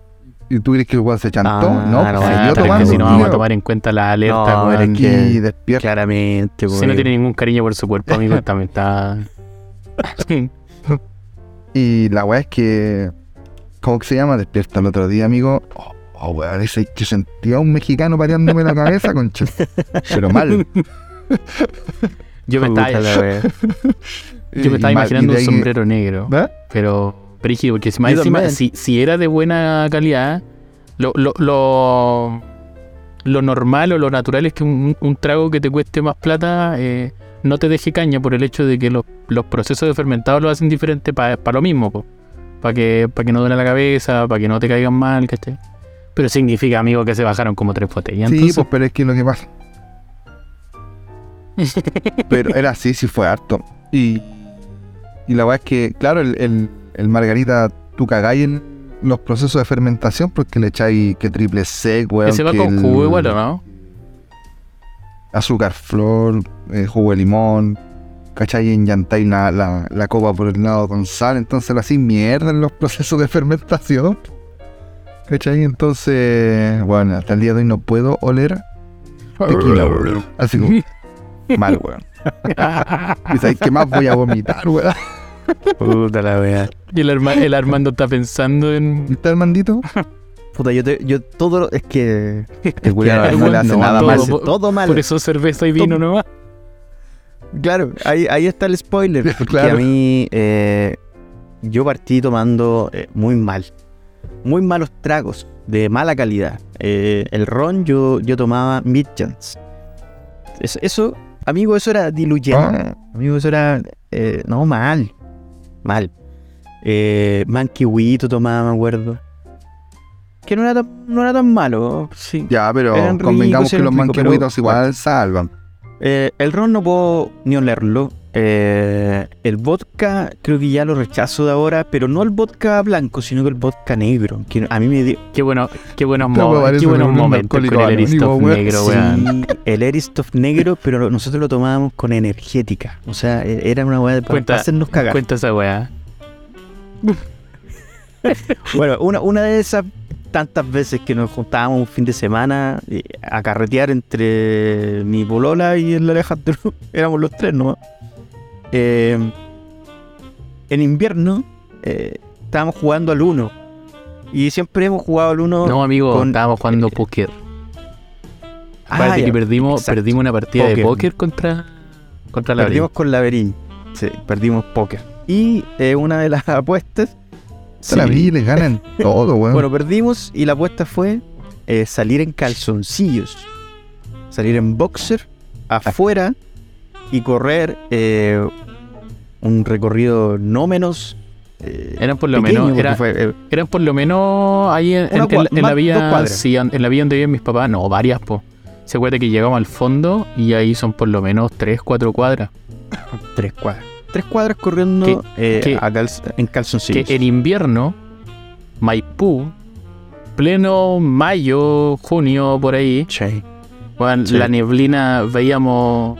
¿Y tú crees que el weón se chantó? Ah, no, no, weón, que tomando. si no vamos a tomar en cuenta la alerta, No, weón. es que- despierta. Claramente, Si no tiene ningún cariño por su cuerpo, amigo, también está. Y la weá es que. ¿Cómo que se llama? Despierta el otro día, amigo. Oh, oh, weón, ese que sentía a un mexicano pateándome la cabeza, concha. Pero mal. Yo me estaba, yo me estaba imaginando un sombrero negro. ¿Va? Pero, brígido, porque si más encima, si, si era de buena calidad, lo, lo, lo, lo normal o lo natural es que un, un trago que te cueste más plata eh, no te deje caña por el hecho de que los, los procesos de fermentado lo hacen diferente para lo mismo, para que, pa que no duele la cabeza, para que no te caigan mal, ¿cachai? Pero significa, amigo, que se bajaron como tres botellas. Sí, entonces, pues, pero es que lo que pasa. Pero era así, sí fue harto. Y, y la weá es que, claro, el, el, el margarita, tú cagáis en los procesos de fermentación porque le echáis que triple sec, weón. ese va que con el jugo igual, ¿o no? Azúcar flor, eh, jugo de limón. ¿Cachai? Y enllantáis la, la, la copa por el lado con sal. Entonces lo hacéis mierda en los procesos de fermentación. ¿Cachai? Entonces, bueno, hasta el día de hoy no puedo oler tequila, weón. Así como, mal, weón. Y sabéis qué más voy a vomitar, weón. Puta la wea. Y el, Arma- el Armando está pensando en. ¿Está el mandito? Puta, yo, te, yo todo lo- es que El culiao el no le hace no, nada todo, mal. todo mal. Por eso cerveza y vino nomás. Claro, ahí, ahí está el spoiler. Claro. a mí, eh, yo partí tomando eh, muy mal. Muy malos tragos, de mala calidad. Eh, el ron yo, yo tomaba Midgets. Eso, eso, amigo, eso era diluyente. Ah, Amigo, eso era. no, mal. Mal. Eh, manquihuito tomaba, me acuerdo. Que no era tan, no era tan malo. Sí. ya, pero Eran convengamos ricos, que los manquehuitos igual salvan. Eh, el ron no puedo ni olerlo. Eh, el vodka creo que ya lo rechazo de ahora, pero no el vodka blanco, sino que el vodka negro. Que a mí me dio... Qué, bueno, qué buenos, qué buenos un momentos con el weón. negro, weón. Sí, el Eristoff negro, pero nosotros lo tomábamos con energética. O sea, e- era una weá para Cuenta- hacernos cagar. Cuenta esa weá. Bueno, una, una de esas tantas veces que nos juntábamos un fin de semana eh, a carretear entre mi polola y el Alejandro, éramos los tres, ¿no? Eh, en invierno eh, estábamos jugando al uno y siempre hemos jugado al uno. No, amigo, con- estábamos jugando eh, póker. Ah, ya, que perdimos, exacto. perdimos una partida de Póker. contra, contra la Perdimos con Laberín. Sí, perdimos póker. Y eh, una de las apuestas. Sí. La vi, les ganan todo, weón. Bueno, perdimos y la apuesta fue eh, salir en calzoncillos. Salir en boxer afuera y correr eh, un recorrido no menos. eh, Eran por lo pequeño, menos, porque era- fue, eh, Eran por lo menos ahí en, la vía. Sí, en en la vía donde viven mis papás. No, varias, po. Se acuerda que llegamos al fondo y ahí son por lo menos 3, 4 cuadras. tres cuadras. Tres cuadras corriendo eh, que- a calz- en Que calzoncillos. en invierno, Maipú, pleno mayo, junio, por ahí, Sí. la neblina veíamos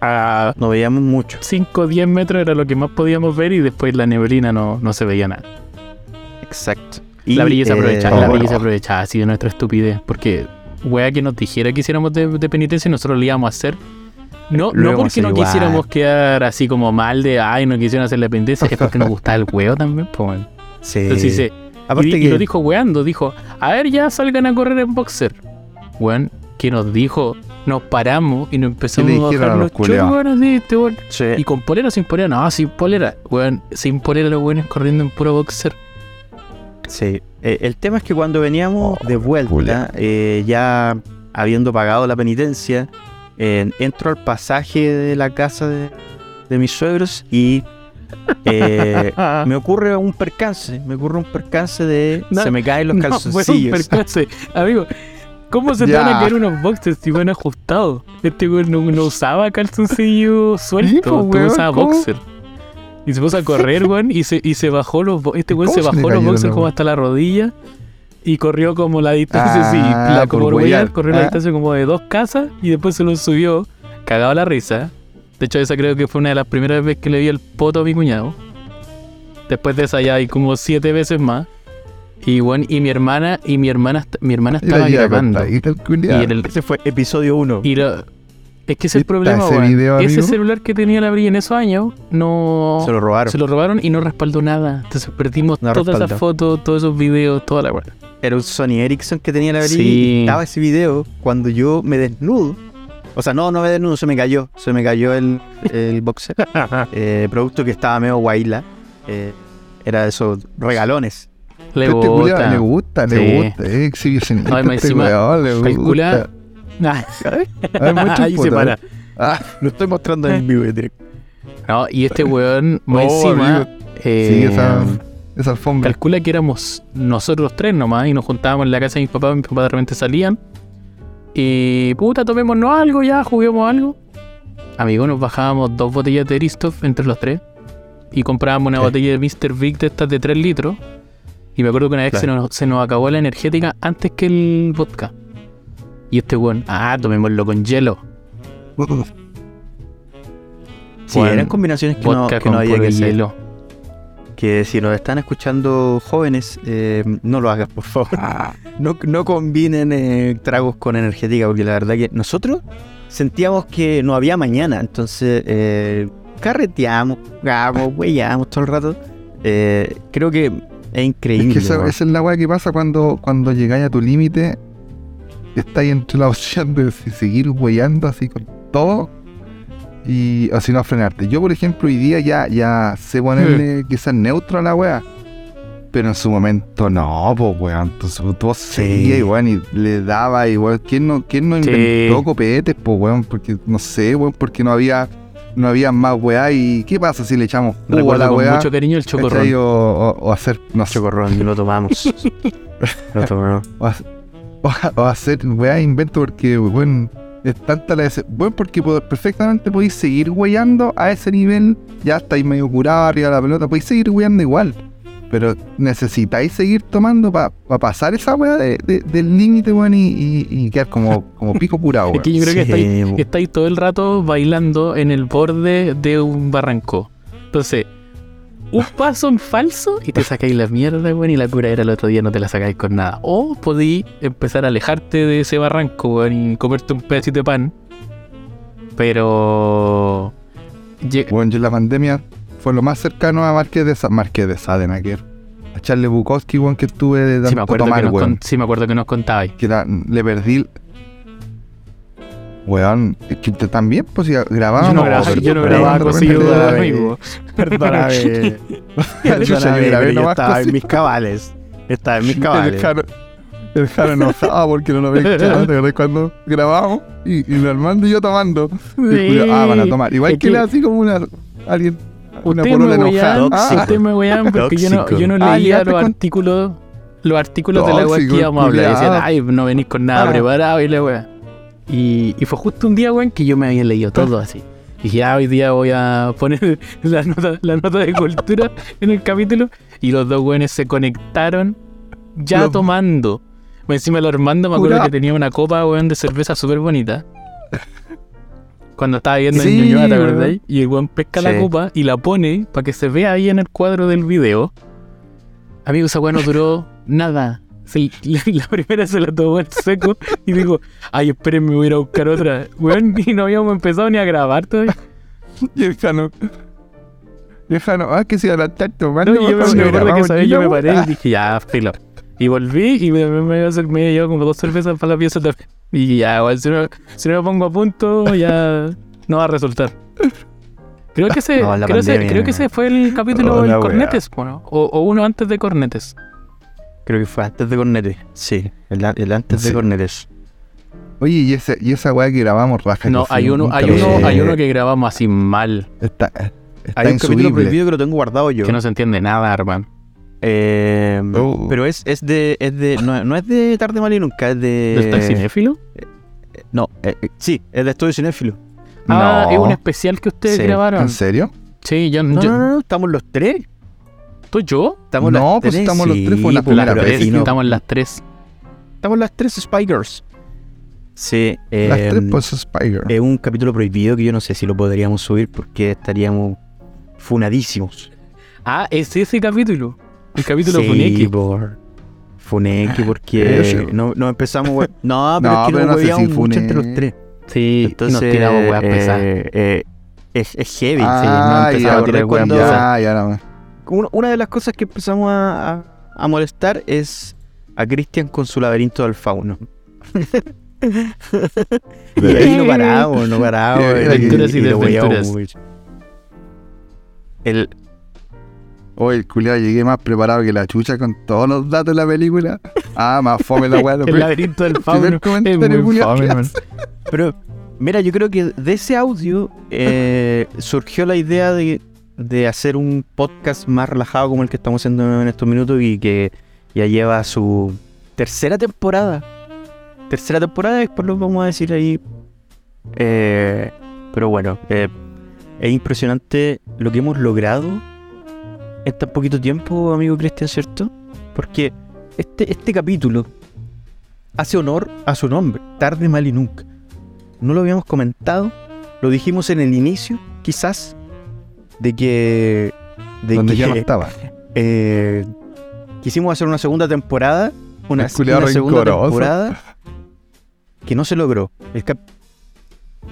a No veíamos mucho. 5 o 10 metros, era lo que más podíamos ver y después la neblina no, no se veía nada. Exacto. la brilla se eh, aprovechaba, la oh. brilla se aprovechaba así de nuestra estupidez. Porque, wea, que nos dijera que hiciéramos de, de penitencia y nosotros lo íbamos a hacer. No, no porque no igual. quisiéramos quedar así como mal de, ay, no quisieron hacer la penitencia, es porque nos gustaba el huevo también, pues, weón. Sí. Entonces dice, Aparte y, lo dijo weando, dijo, a ver, ya salgan a correr en boxer. Weón, que nos dijo, nos paramos y nos empezamos a bajar a los weón, así, este weón. sí, Y con polera o sin polera, no, sin polera, weón, sin polera los weones corriendo en puro boxer. Sí, eh, el tema es que cuando veníamos Oh, de vuelta, eh, ya habiendo pagado la penitencia, eh, entro al pasaje de la casa de, de mis suegros y eh, me ocurre un percance, me ocurre un percance de No, se me caen los No, calzoncillos. percance. Amigo, ¿cómo se te van a caer unos boxers si van ajustados? Este weón no, no usaba calzoncillo suelto, pues, tú weón, usaba ¿cómo? boxer. Y se puso a correr, weón, y se, y se bajó los este weón ¿Cómo se bajó los boxers como hasta la rodilla y corrió como la distancia, sí, Ah, la, como por corrió la Ah. distancia como de dos casas y después se lo subió, cagado la risa. De hecho, esa creo que fue una de las primeras veces que le vi el poto a mi cuñado. Después de esa ya hay como siete veces más. Y bueno, y mi hermana, y mi hermana, mi hermana estaba grabando. Y en el, Ese fue episodio 1. y lo- es que ese es el ¿Viste problema, ese video, Ese celular que tenía la brilla en esos años no Se lo robaron. se lo robaron y no respaldó nada. Entonces perdimos No todas esas fotos, todos esos videos, toda la weá. Era un Sony Ericsson que tenía la brilla Sí. y estaba ese video cuando yo me desnudo. O sea, no, no me desnudo, se me cayó. Se me cayó el, el boxer. Eh, producto que estaba medio guayla. Eh, era de esos regalones. Le Este culiao bota. le gusta, Sí. le gusta, es exhibicionista. Ay, más este encima, weón, le calcula- gusta. Ah, A ver, muestra Ahí se para. Ah, Lo estoy mostrando en vivo y directo. No, y este weón, más Oh, encima, eh, sí, esa, esa alfombra. calcula que éramos nosotros tres nomás y nos juntábamos en la casa de mis papás, mis papás de repente salían. Y puta, tomémonos algo ya, juguemos algo. Amigo, nos bajábamos dos botellas de Eristoff entre los tres. Y comprábamos una Sí. botella de Mr. Big de estas de 3 litros. Y me acuerdo que una vez se, nos, se nos acabó la energética antes que el vodka. Y este weón, ah, tomémoslo con hielo. Sí, Bueno, eran combinaciones que no, Vodka que con no había que hacer. hielo. Que si nos están escuchando jóvenes, eh, no lo hagas, por favor. No, no combinen eh, tragos con energética, porque la verdad que nosotros sentíamos que no había mañana. Entonces, eh, carreteamos, jugamos, huellamos todo el rato. Eh, creo que es increíble. Es que esa, es la weá que pasa cuando, cuando llegáis a tu límite. Estáis entre la opción de seguir huellando así con todo y o si no frenarte. Yo, por ejemplo, hoy día ya, ya sé ponerle Hmm. quizás neutro a la weá. Pero en su momento no, pues weón. Entonces vos seguías y weón y le daba weón. ¿Quién no, quién no Sí. inventó copetes, pues weón? Porque no sé, weón, porque no había, no había más weá. ¿Y qué pasa si le echamos jugo a la con weá? mucho cariño el chocorrón. O, o- o hacer, no sé, Chocorrón, lo tomamos. lo tomamos. o hacer weá invento porque, weón, es tanta la Bueno, porque po- perfectamente podéis seguir weyando a ese nivel, ya estáis medio curado arriba de la pelota, podéis seguir weyando igual. Pero necesitáis seguir tomando para pasar esa weá de- de- del límite, weón, y, y- y quedar como, como pico curado, Es que yo creo que estáis, bo. estáis todo el rato bailando en el borde de un barranco. Entonces, un paso en falso y te sacáis la mierda, weón, y la cura era el otro día no te la sacáis con nada. O podí empezar a alejarte de ese barranco, weón, y comerte un pedacito de pan. Pero... Bueno, yo en la pandemia fue lo más cercano a Marqués de, Sa Marqués de Sade. A Charlie Bukowski, weón, que estuve de tanto Sí me, acuerdo tomar, que nos weón. con- sí, me acuerdo que nos contabais. Que era- le perdí... Weón, es que te- también, pues, si grabábamos... Yo no grababa, yo no grababa de amigo. Perdóname. Perdóname, pero yo estaba en mis cabales. Estaba en mis cabales. El Jano enojado porque no lo veía ¿te acordás cuando grabamos y, y lo Armando y yo tomando. Ah, van a tomar. Igual Es que, le así como una alguien, una polola enojada. Ah, ustedes me wean porque yo no, yo no Ah, leía los con- artículos los artículos de la web que íbamos a hablar. Y decían, ay, no venís con nada Ah. preparado y la wea. Y, y fue justo un día, weón, que yo me había leído todo así. Y dije, ah, hoy día voy a poner la nota, la nota de cultura en el capítulo. Y los dos weones se conectaron ya Los- tomando. Encima el Armando me acuerdo que tenía una copa, weón, de cerveza súper bonita. Cuando estaba viendo Sí, en Ñuñoa, ¿te weón. acordás? Y el weón pesca la copa y la pone para que se vea ahí en el cuadro del video. Amigo, esa weá no duró nada. Se- la, la primera se la tomó en seco y dijo, ay, espérenme, voy a ir a buscar otra. Weón, y no habíamos empezado ni a grabar todavía. Y el Jano. Y el Jano, ah, que se iba a estar tomando. No, yo me, weón, me acuerdo que vez yo me paré y dije, ya, filo. Y volví y me, me, me iba a hacer, me había llevado como dos cervezas para la pieza también. Y ya, igual, si no, si no me pongo a punto, ya no va a resultar. Creo que ese, No, creo, ese- pandemia. creo que ese fue el capítulo Oh, del. Cornetes, bueno, o, o uno antes de Cornetes. Creo que fue antes de Cornetes. Sí, el, antes de. Cornetes. Oye, y, ese, y esa weá que grabamos, raja. No, hay uno, hay uno, hay uno que grabamos así mal, Está, está Hay un capítulo insubible. prohibido que lo tengo guardado yo. que no se entiende nada, hermano. Eh, Oh. Pero es, es de. Es de no, no es de Tarde Mal y Nunca, es de. ¿Del cinéfilo? No, eh, eh, sí, es de Estudio Cinéfilo. Ah, No. es un especial que ustedes Sí. grabaron. ¿En serio? Sí, yo, No, yo- no, no, no, estamos los tres. ¿Tú yo? Estamos No, las pues tres, estamos los sí, tres, fue la pues, primera pero vez, es- no. Estamos las tres. Estamos las tres Spikers. Sí, eh, Las tres, pues, Spider. es un capítulo prohibido que yo no sé si lo podríamos subir porque estaríamos funadísimos. Ah, es ese capítulo. El capítulo sí, Funeki. por Funeki porque no, no empezamos No, pero No, es que pero no sé si mucho entre los tres. Sí, Entonces, nos tiramos weas eh, pesadas. eh, es, es heavy. Ah, sí, nos empezamos ya, a tirar weas ya, pesadas. ya, no. Una, de las cosas que empezamos a, a- a molestar es a Cristian con su laberinto del fauno. y ahí no paramos, no paramos. Y- aventuras y desventuras. El, Oye, el culiao llegué más preparado que la chucha con todos los datos de la película. Ah, más fome la weá. El laberinto del fauno. Es muy fome, man. Pero, mira, yo creo que de ese audio eh, surgió la idea de, de hacer un podcast más relajado como el que estamos haciendo en estos minutos y que ya lleva su tercera temporada. Tercera temporada, después lo vamos a decir ahí. Eh, pero bueno, eh, es impresionante lo que hemos logrado en tan poquito tiempo, amigo Cristian, ¿cierto? Porque este, este capítulo hace honor a su nombre, tarde, mal y nunca. No lo habíamos comentado, lo dijimos en el inicio, quizás, de que, de Donde que ya no estaba. eh, quisimos hacer una segunda temporada, una, segunda temporada que no se logró. El cap-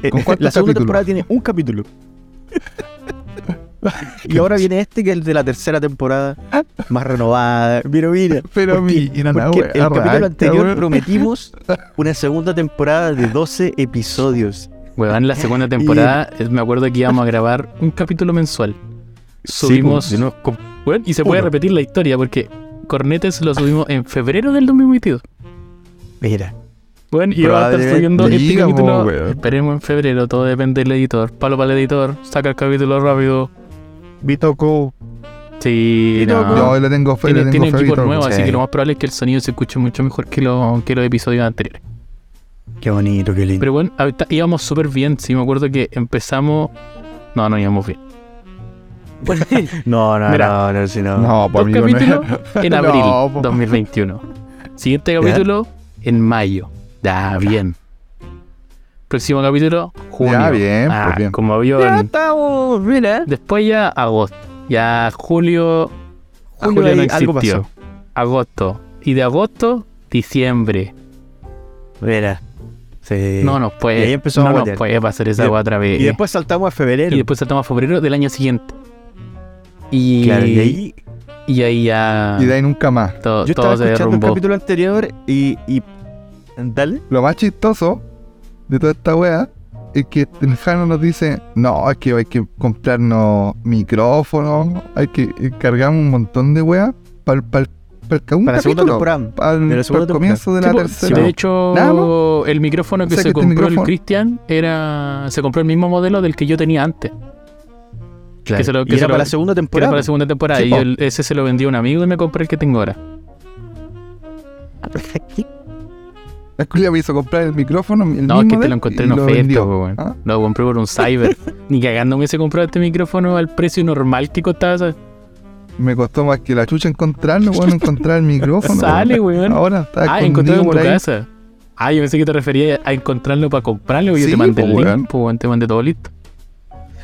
eh, ¿Con cuántos la segunda temporada tiene un capítulo. y ahora viene este que es el de la tercera temporada, más renovada. Mira, mira. Pero Porque- mira, porque el capítulo anterior prometimos una segunda temporada de 12 episodios. Weón, la segunda temporada, me acuerdo que íbamos a grabar un capítulo mensual. Subimos. Sí, pues, com- weón, y se puede uno. repetir la historia porque Cornetes lo subimos en febrero del 2022. Mira, Bueno, y va a estar subiendo este capítulo. weón. Esperemos en febrero, todo depende del editor. Palo para el editor, saca el capítulo rápido. Vitoco. Sí, Y no. todo. Yo le tengo fe, tiene le tiene tengo fe a equipo nuevo, así sí. que lo más probable es que el sonido se escuche mucho mejor que, lo- que los episodios anteriores. Qué bonito, qué lindo. Pero bueno, ahorita íbamos súper bien. Sí, me acuerdo que empezamos. No, no íbamos bien. No, no, Mira. no, no, si no. No, dos pues no capítulos es- en No, abril po. 2021. Siguiente capítulo en mayo. Ya, bien. Próximo capítulo, junio. Ya, bien, Ah, pues bien. Como Ya avión. estamos, mira. Después ya agosto. Ya julio. Julio Julio no algo existió. pasó. Agosto. Y de agosto, diciembre. Verá. Sí. No nos puede. Y ahí empezó no a nos puede pasar esa agua otra vez. Y después saltamos a febrero. Y después saltamos a febrero del año siguiente. Y, Claro, y ahí y ahí ya. Y de ahí nunca más. todo, yo todo estaba escuchando el capítulo anterior y, y dale. Lo más chistoso de toda esta wea es que el Jano nos dice, no, es que hay que comprarnos micrófonos, hay que eh, cargamos un montón de weas para el Para la segunda temporada. para de la el, segunda comienzo de Sí, la po, tercera. de hecho, Nada el micrófono que O sea, se que este compró el Cristian era. Se compró el mismo modelo del que yo tenía antes. Claro. que se lo- y que era se lo- para la segunda Que era temporada. para la segunda temporada. Sí, y el- ese se lo vendió a un amigo y me compré el que tengo ahora. La culia me hizo comprar el micrófono, el No, es mismo que de te lo encontré y en oferta, weón. ¿Ah? Lo compré por un cyber. Ni cagando me hubiese comprado este micrófono al precio normal que costaba. ¿sabes? Me costó más que la chucha encontrarlo, bueno, encontrar el micrófono. Sale, weón. Ahora está Ah, encontrarlo en tu ahí. casa. Ah, yo pensé que te refería a encontrarlo para comprarlo. porque Yo te mandé po, el weón. link, po, weón, te mandé todo listo.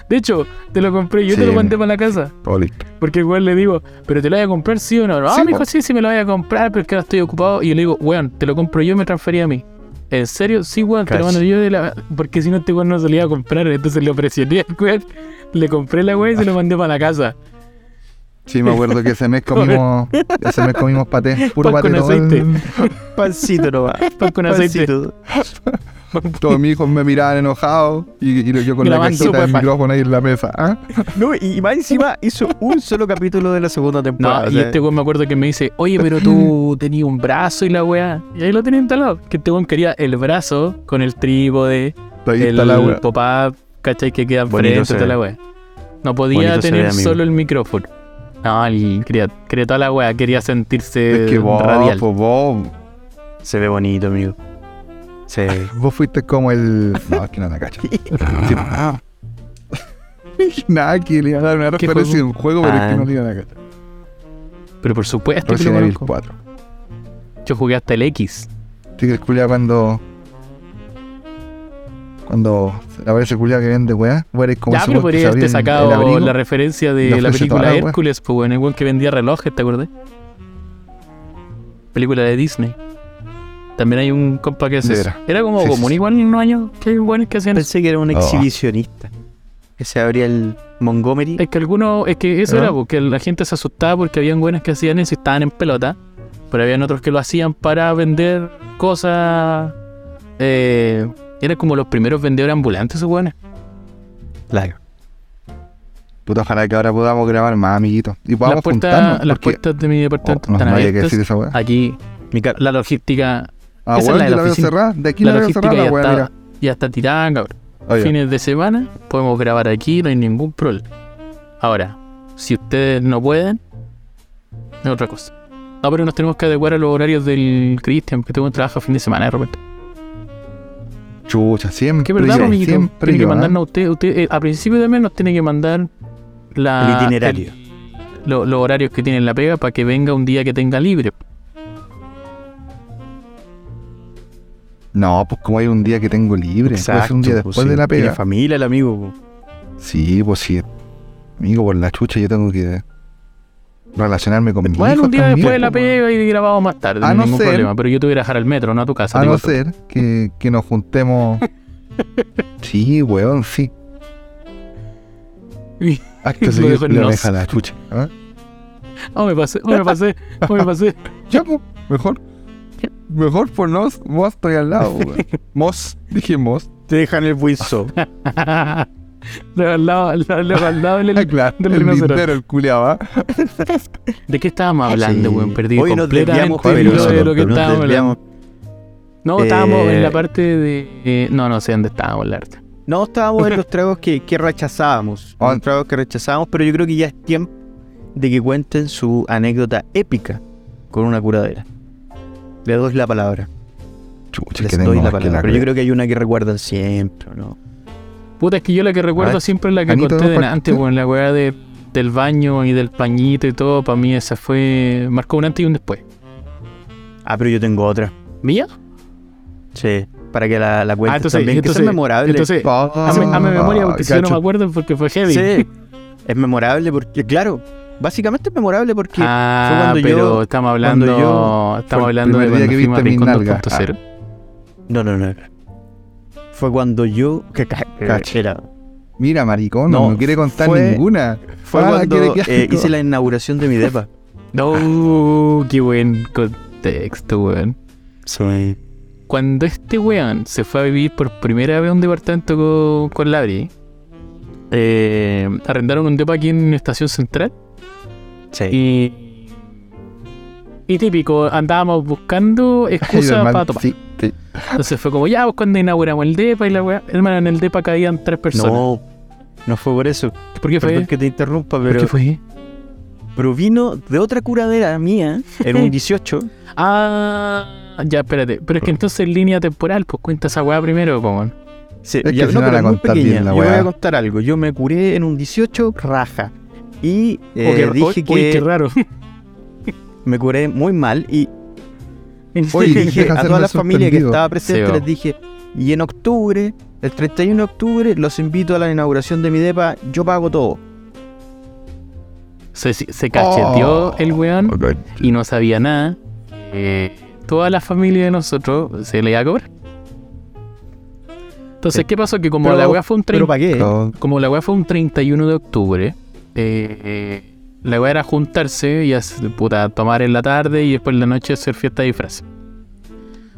De hecho, te lo compré, yo te lo mandé para la casa. Todo listo. Porque igual le digo, ¿pero te lo voy a comprar sí o no? Ah, Sí, me dijo, sí, sí me lo voy a comprar, pero es que ahora estoy ocupado. Y yo le digo, weón, te lo compro yo y me transferí a mí. ¿En serio? Sí, weón, te lo mando yo de la... Porque si no, este weón no se lo iba a comprar. Entonces le presioné weón, le compré la weón y se lo mandé para la casa. Sí, me acuerdo que ese mes comimos, ese mes comimos paté, puro Pan paté con aceite. Pancito nomás. Pan con aceite. Pancito. Todos mis hijos me miraban enojados y, y yo con la Grabando cajita del micrófono ahí en la mesa. ¿ah? No, y más encima hizo un solo capítulo de la segunda temporada. No, y este weón me acuerdo que me dice, oye, pero tú tenías un brazo y la weá. Y ahí lo tenía instalado. Que este weón quería el brazo con el trípode, el la pop-up, ¿cachai? Que queda enfrente ve. la weá. No podía Bonito tener ve, solo el micrófono. No, él quería, quería toda la weá, quería sentirse Es que vos, radial. po, vos, Se ve bonito, amigo. Sí. vos fuiste como el. No, es que no la cacha. Sí. Nada, que le iba a dar una ¿Qué referencia de un juego, pero es Ah. que no le iban a cachar. Pero por supuesto que lo Resident Evil conozco. 4. Yo jugué hasta el X. Sí, que el culiao cuando. Cuando aparece el culiao que vende weá, vos eres como ya, pero podría haberte el- el sacado abrigo. la referencia de la película la weá. Hércules, pues bueno, el weón que vendía relojes, ¿te acordás? Película de Disney. También hay un compa que hace eso. Era como Sí, común sí. igual en unos años que hay buenos que hacían eso. Pensé que era un Oh. exhibicionista. Que se abría el Montgomery. Es que algunos, es que eso ¿Ah? era, porque la gente se asustaba porque habían buenas que hacían eso y estaban en pelota, pero habían otros que lo hacían para vender cosas. Eh, eran como los primeros vendedores ambulantes, esos buenos. Claro. Puta, ojalá que ahora podamos grabar más, amiguitos. Y Las podamos puertas, juntarnos. las porque- puertas de mi Oh, departamento no, están no que abiertas. decir esa weá. Aquí Mi la logística, Ah, esa es weón, la de la la cerrada. De aquí la la logística cerrada, ya weá, está, ya está tirada, cabrón. Oye, Fines de semana podemos grabar aquí, no hay ningún problema. Ahora, si ustedes no pueden, es otra cosa. No, pero nos tenemos que adecuar a los horarios del Cristian, que tengo un trabajo fin de semana de repente. Chucha, siempre. Que verdad, yo, amiguito. siempre Tiene que yo, ¿ah? mandarnos a usted, usted eh, a principio de mes nos tiene que mandar la, El itinerario. el- lo- los horarios que tiene en la pega para que venga un día que tenga libre. No, pues como hay un día que tengo libre. Puede ser un día pues, después de la Tiene pega. familia el amigo. po. Sí, pues sí. Amigo, por la chucha yo tengo que relacionarme con mi Bueno, hijo un día también, después de la pues, pega y grabamos más tarde, A no ningún ser- problema. Pero yo te voy a dejar al metro, no a tu casa. A no ser que, que nos juntemos. sí, weón, sí. Y- Hasta Lo se dejo nos. deja la chucha. ¿ah? Oh, me pasé, oh, me pasé, oh, me pasé. Ya, pues, mejor. Mejor por nos. Vos estoy al lado, weón. Mos, dije Mos. Te dejan el buizo. Al lado, al lado, al lado del- Ah, claro, del el lindero, el culiao, ¿ah? ¿De qué estábamos hablando, Sí. weón? Perdí Hoy nos completamente hilo pero de lo que nos estábamos desviamos. hablando. No, estábamos en Eh, la parte de... eh, no, no sé dónde estábamos, la verdad. No, estábamos en los tragos que, que rechazábamos. Ah. Los tragos que rechazábamos, pero yo creo que ya es tiempo de que cuenten su anécdota épica con una curadera. Le doy la palabra. Chucha, Les que doy la palabra. la Pero yo creo. creo que hay una que recuerdan siempre, ¿no? Puta, es que yo la que recuerdo ver, siempre es la que Anito, conté ¿no de antes, partiste? weón. La weá de, del baño y del pañito y todo. Para mí esa fue... Marcó un antes y un después. Ah, pero yo tengo otra. ¿Mía? Sí. Para que la, la cuentes Ah, entonces- también. que entonces- sea memorable. Entonces, Ah, hazme, hazme memoria porque si yo no me acuerdo es porque fue heavy. Sí. Es memorable porque, claro, básicamente es memorable porque Ah, fue cuando pero yo- estamos cuando hablando, yo- estamos fue el hablando de cuando que a viste mis Rincón nalgas. 2.0. No, no, no. Fue cuando yo. Que, ca- eh, Cacha. era- Mira, maricón, No, no, quiere contar fue- ninguna. fue Ah, cuando eh, hice la inauguración de mi depa. No, qué buen contexto, weón. Soy. Cuando este weón se fue a vivir por primera vez a un departamento con, con Labri, eh, arrendaron un depa aquí en Estación Central Sí. y. Y típico, andábamos buscando excusas para tomar. sí, Entonces fue como, ya, pues cuando inauguramos el depa y la weá. Hermano, en el depa cabían tres personas. no, no fue por eso. ¿Por qué fue? Perdón que te interrumpa, ¿Por pero, qué fue? pero vino de otra curadera mía en un 18. Ah, ya, espérate. Pero es que entonces en línea temporal, pues cuenta esa weá primero, como. Sí, Es ya, que si no, pero es muy pequeña. Yo voy a contar algo. Yo me curé en un 18 raja. Y eh, Oh, qué- dije uy, que uy, qué raro. me curé muy mal y Oye, dije a toda la familia que estaba presente Sí, les dije, y en octubre, el 31 de octubre, los invito a la inauguración de mi depa, yo pago todo. Se, se cacheteó Oh. el weón y no sabía nada. Eh, toda la familia de nosotros se le iba a cobrar. Entonces. ¿qué pasó? Que como Pero- la weá fue un Pero 30, pagué. Con- como la weá fue un 31 de octubre, eh, la weá era juntarse y hacer- puta, tomar en la tarde y después en la noche hacer fiesta de disfraz.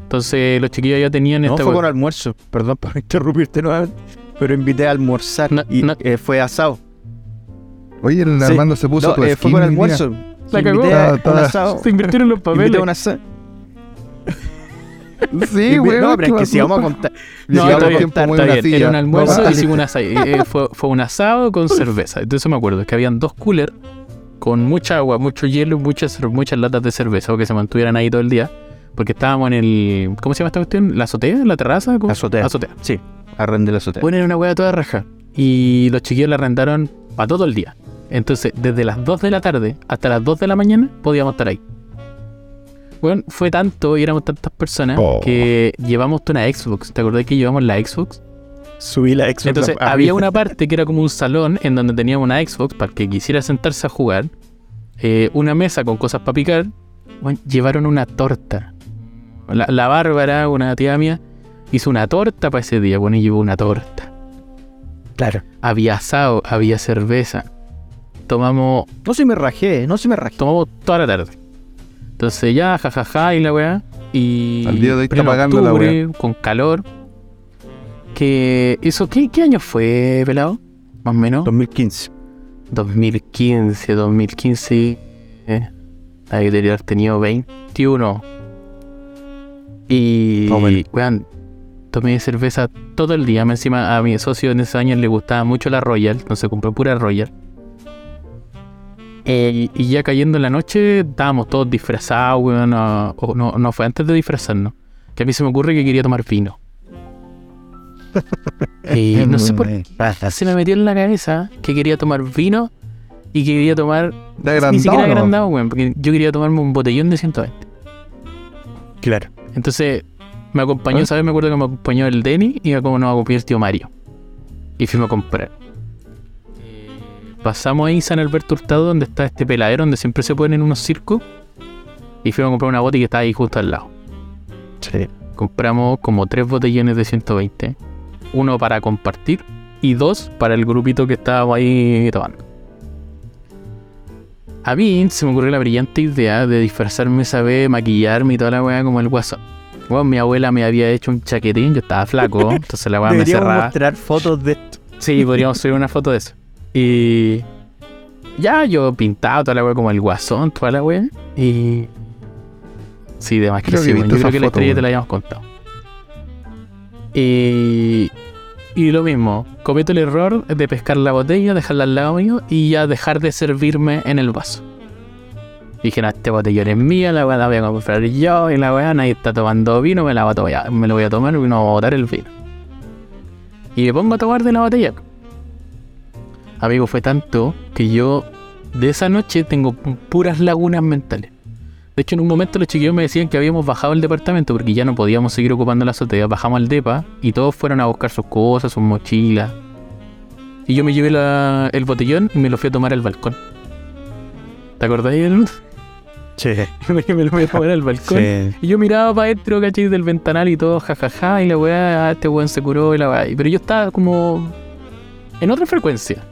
Entonces los chiquillos ya tenían No, esta fue con almuerzo. Perdón por interrumpirte nuevamente. Pero invité a almorzar No, y no. eh, fue asado. Oye, el Sí. Armando se puso No, tu eh, fue con almuerzo. La Invité cagó. a Toda- un toda- asado. Se invirtieron los papeles. Sí, güey. no, pero es que si vamos a contar. No, si está vamos a bien, Está bien, era un almuerzo y hicimos un asado. Eh, fue, fue un asado con cerveza. Entonces me acuerdo que habían dos coolers con mucha agua, mucho hielo y muchas, muchas latas de cerveza o que se mantuvieran ahí todo el día. Porque estábamos en el. ¿Cómo se llama esta cuestión? ¿La azotea? ¿La terraza? ¿Cómo? Azotea. Azotea. Sí, arrendé la azotea. Ponen una hueá toda raja. Y los chiquillos la arrendaron para todo el día. Entonces, desde las 2 de la tarde hasta las 2 de la mañana podíamos estar ahí. Bueno, fue tanto y éramos tantas personas Oh. que llevamos una Xbox. ¿Te acordás que llevamos la Xbox? Subí la Xbox. Entonces a- había una parte que era como un salón en donde teníamos una Xbox para el que quisiera sentarse a jugar, eh, una mesa con cosas para picar. Bueno, llevaron una torta. La, la Bárbara, una tía mía, hizo una torta para ese día. Bueno, y llevó una torta. Claro. Había asado, había cerveza. Tomamos, No se me rajé, no se me rajé. tomamos toda la tarde. Entonces ya, jajaja, y la weá. Y Al día de hoy está pagando la octubre, con calor. Que eso, ¿qué, ¿qué año fue, pelado? Más o menos. 2015. 2015, 2015. Eh, ahí debería haber tenido 21. Y, Más o menos. weón, tomé cerveza todo el día. Encima a mi socio en ese año le gustaba mucho la Royal, entonces compré pura Royal. Eh, y ya cayendo en la noche, estábamos todos disfrazados, weón. No, no, no fue antes de disfrazarnos. Que a mí se me ocurre que quería tomar vino. y no sé por qué se me metió en la cabeza que quería tomar vino y que quería tomar ¿De ni siquiera agrandado, weón, porque yo quería tomarme un botellón de 120. Claro. Entonces me acompañó, ¿Ah? ¿sabes? Me acuerdo que me acompañó el Denny y como nos acompañó el tío Mario. Y fuimos a comprar. Eh, Pasamos ahí San Alberto Hurtado, donde está este peladero, donde siempre se ponen unos circos. Y fuimos a comprar una botella que está ahí justo al lado. Sí. Compramos como tres botellones de 120. Uno para compartir y dos para el grupito que estábamos ahí tomando. A mí se me ocurrió la brillante idea de disfrazarme esa vez, maquillarme y toda la weá como el guasón. Bueno, mi abuela me había hecho un chaquetín, yo estaba flaco, entonces la weá me cerraba. mostrar fotos de esto. Sí, podríamos subir una foto de eso. Y ya yo pintado toda la weá como el guasón, toda la weá. Y. Sí, de más que Creo sí, Yo creo que la estrella te la habíamos contado. Y. Y lo mismo, cometo el error de pescar la botella, dejarla al lado mío y ya dejar de servirme en el vaso. Dije, no, este botellón es mía, la weá la voy a comprar yo, y la weá nadie está tomando vino, me la voy a me lo voy a tomar y no voy a botar el vino. Y me pongo a tomar de la botella. Amigo, fue tanto que yo de esa noche tengo pu- puras lagunas mentales. De hecho, en un momento los chiquillos me decían que habíamos bajado el departamento porque ya no podíamos seguir ocupando la azotea. Bajamos al depa y todos fueron a buscar sus cosas, sus mochilas. Y yo me llevé la- el botellón y me lo fui a tomar al balcón. ¿Te acordás? Aaron? Sí. me lo fui a tomar al balcón. Sí. Y yo miraba para adentro, ¿cachai? Del ventanal y todo, jajaja, y la weá, ah, este weón se curó y la weá. Pero yo estaba como en otra frecuencia.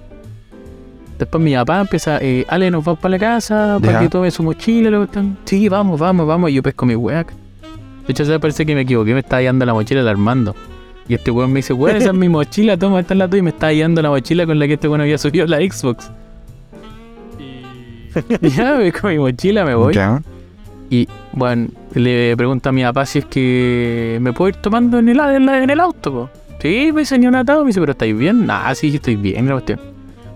Después mi papá empieza, eh, Ale, nos vamos para la casa, para que tome su mochila, lo que están. Sí, vamos, vamos, vamos. Y yo pesco mi weá. De hecho, se parece que me equivoqué, me estaba guiando la mochila del Armando. Y este weón me dice, weón, esa es mi mochila, toma, esta es la tuya. Y me estaba guiando la mochila con la que este weón había subido la Xbox. Y ya, pesco mi mochila, me voy. Ya. Y bueno, le pregunto a mi papá si es que me puedo ir tomando en el, en auto, po. Sí, pues señor Natado, me dice, pero ¿estáis bien? Nah, sí, estoy bien, la cuestión.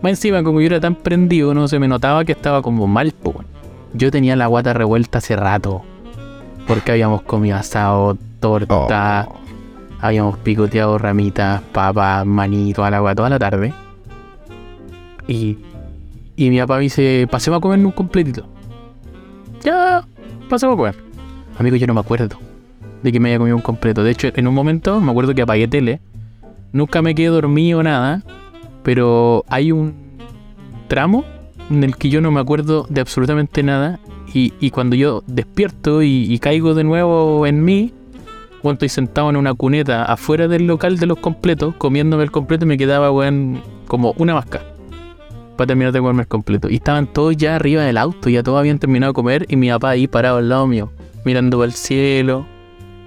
Más encima, como yo era tan prendido, no se me notaba que estaba como mal, po. Yo tenía la guata revuelta hace rato. Porque habíamos comido asado, torta, Oh. habíamos picoteado ramitas, papas, maní, toda la agua, toda la tarde. Y, y mi papá me dice, pasemos a comer un completito. Ya, pasemos a comer. Amigo, yo no me acuerdo de que me haya comido un completo. De hecho, en un momento me acuerdo que apagué tele. Nunca me quedé dormido nada. Pero hay un tramo en el que yo no me acuerdo de absolutamente nada. Y, y cuando yo despierto y, caigo de nuevo en mí, cuando estoy sentado en una cuneta afuera del local de los completos, comiéndome el completo, me quedaba, weón, como una vasca para terminar de comerme el completo. Y estaban todos ya arriba del auto, ya todos habían terminado de comer, y mi papá ahí parado al lado mío, mirando para el cielo.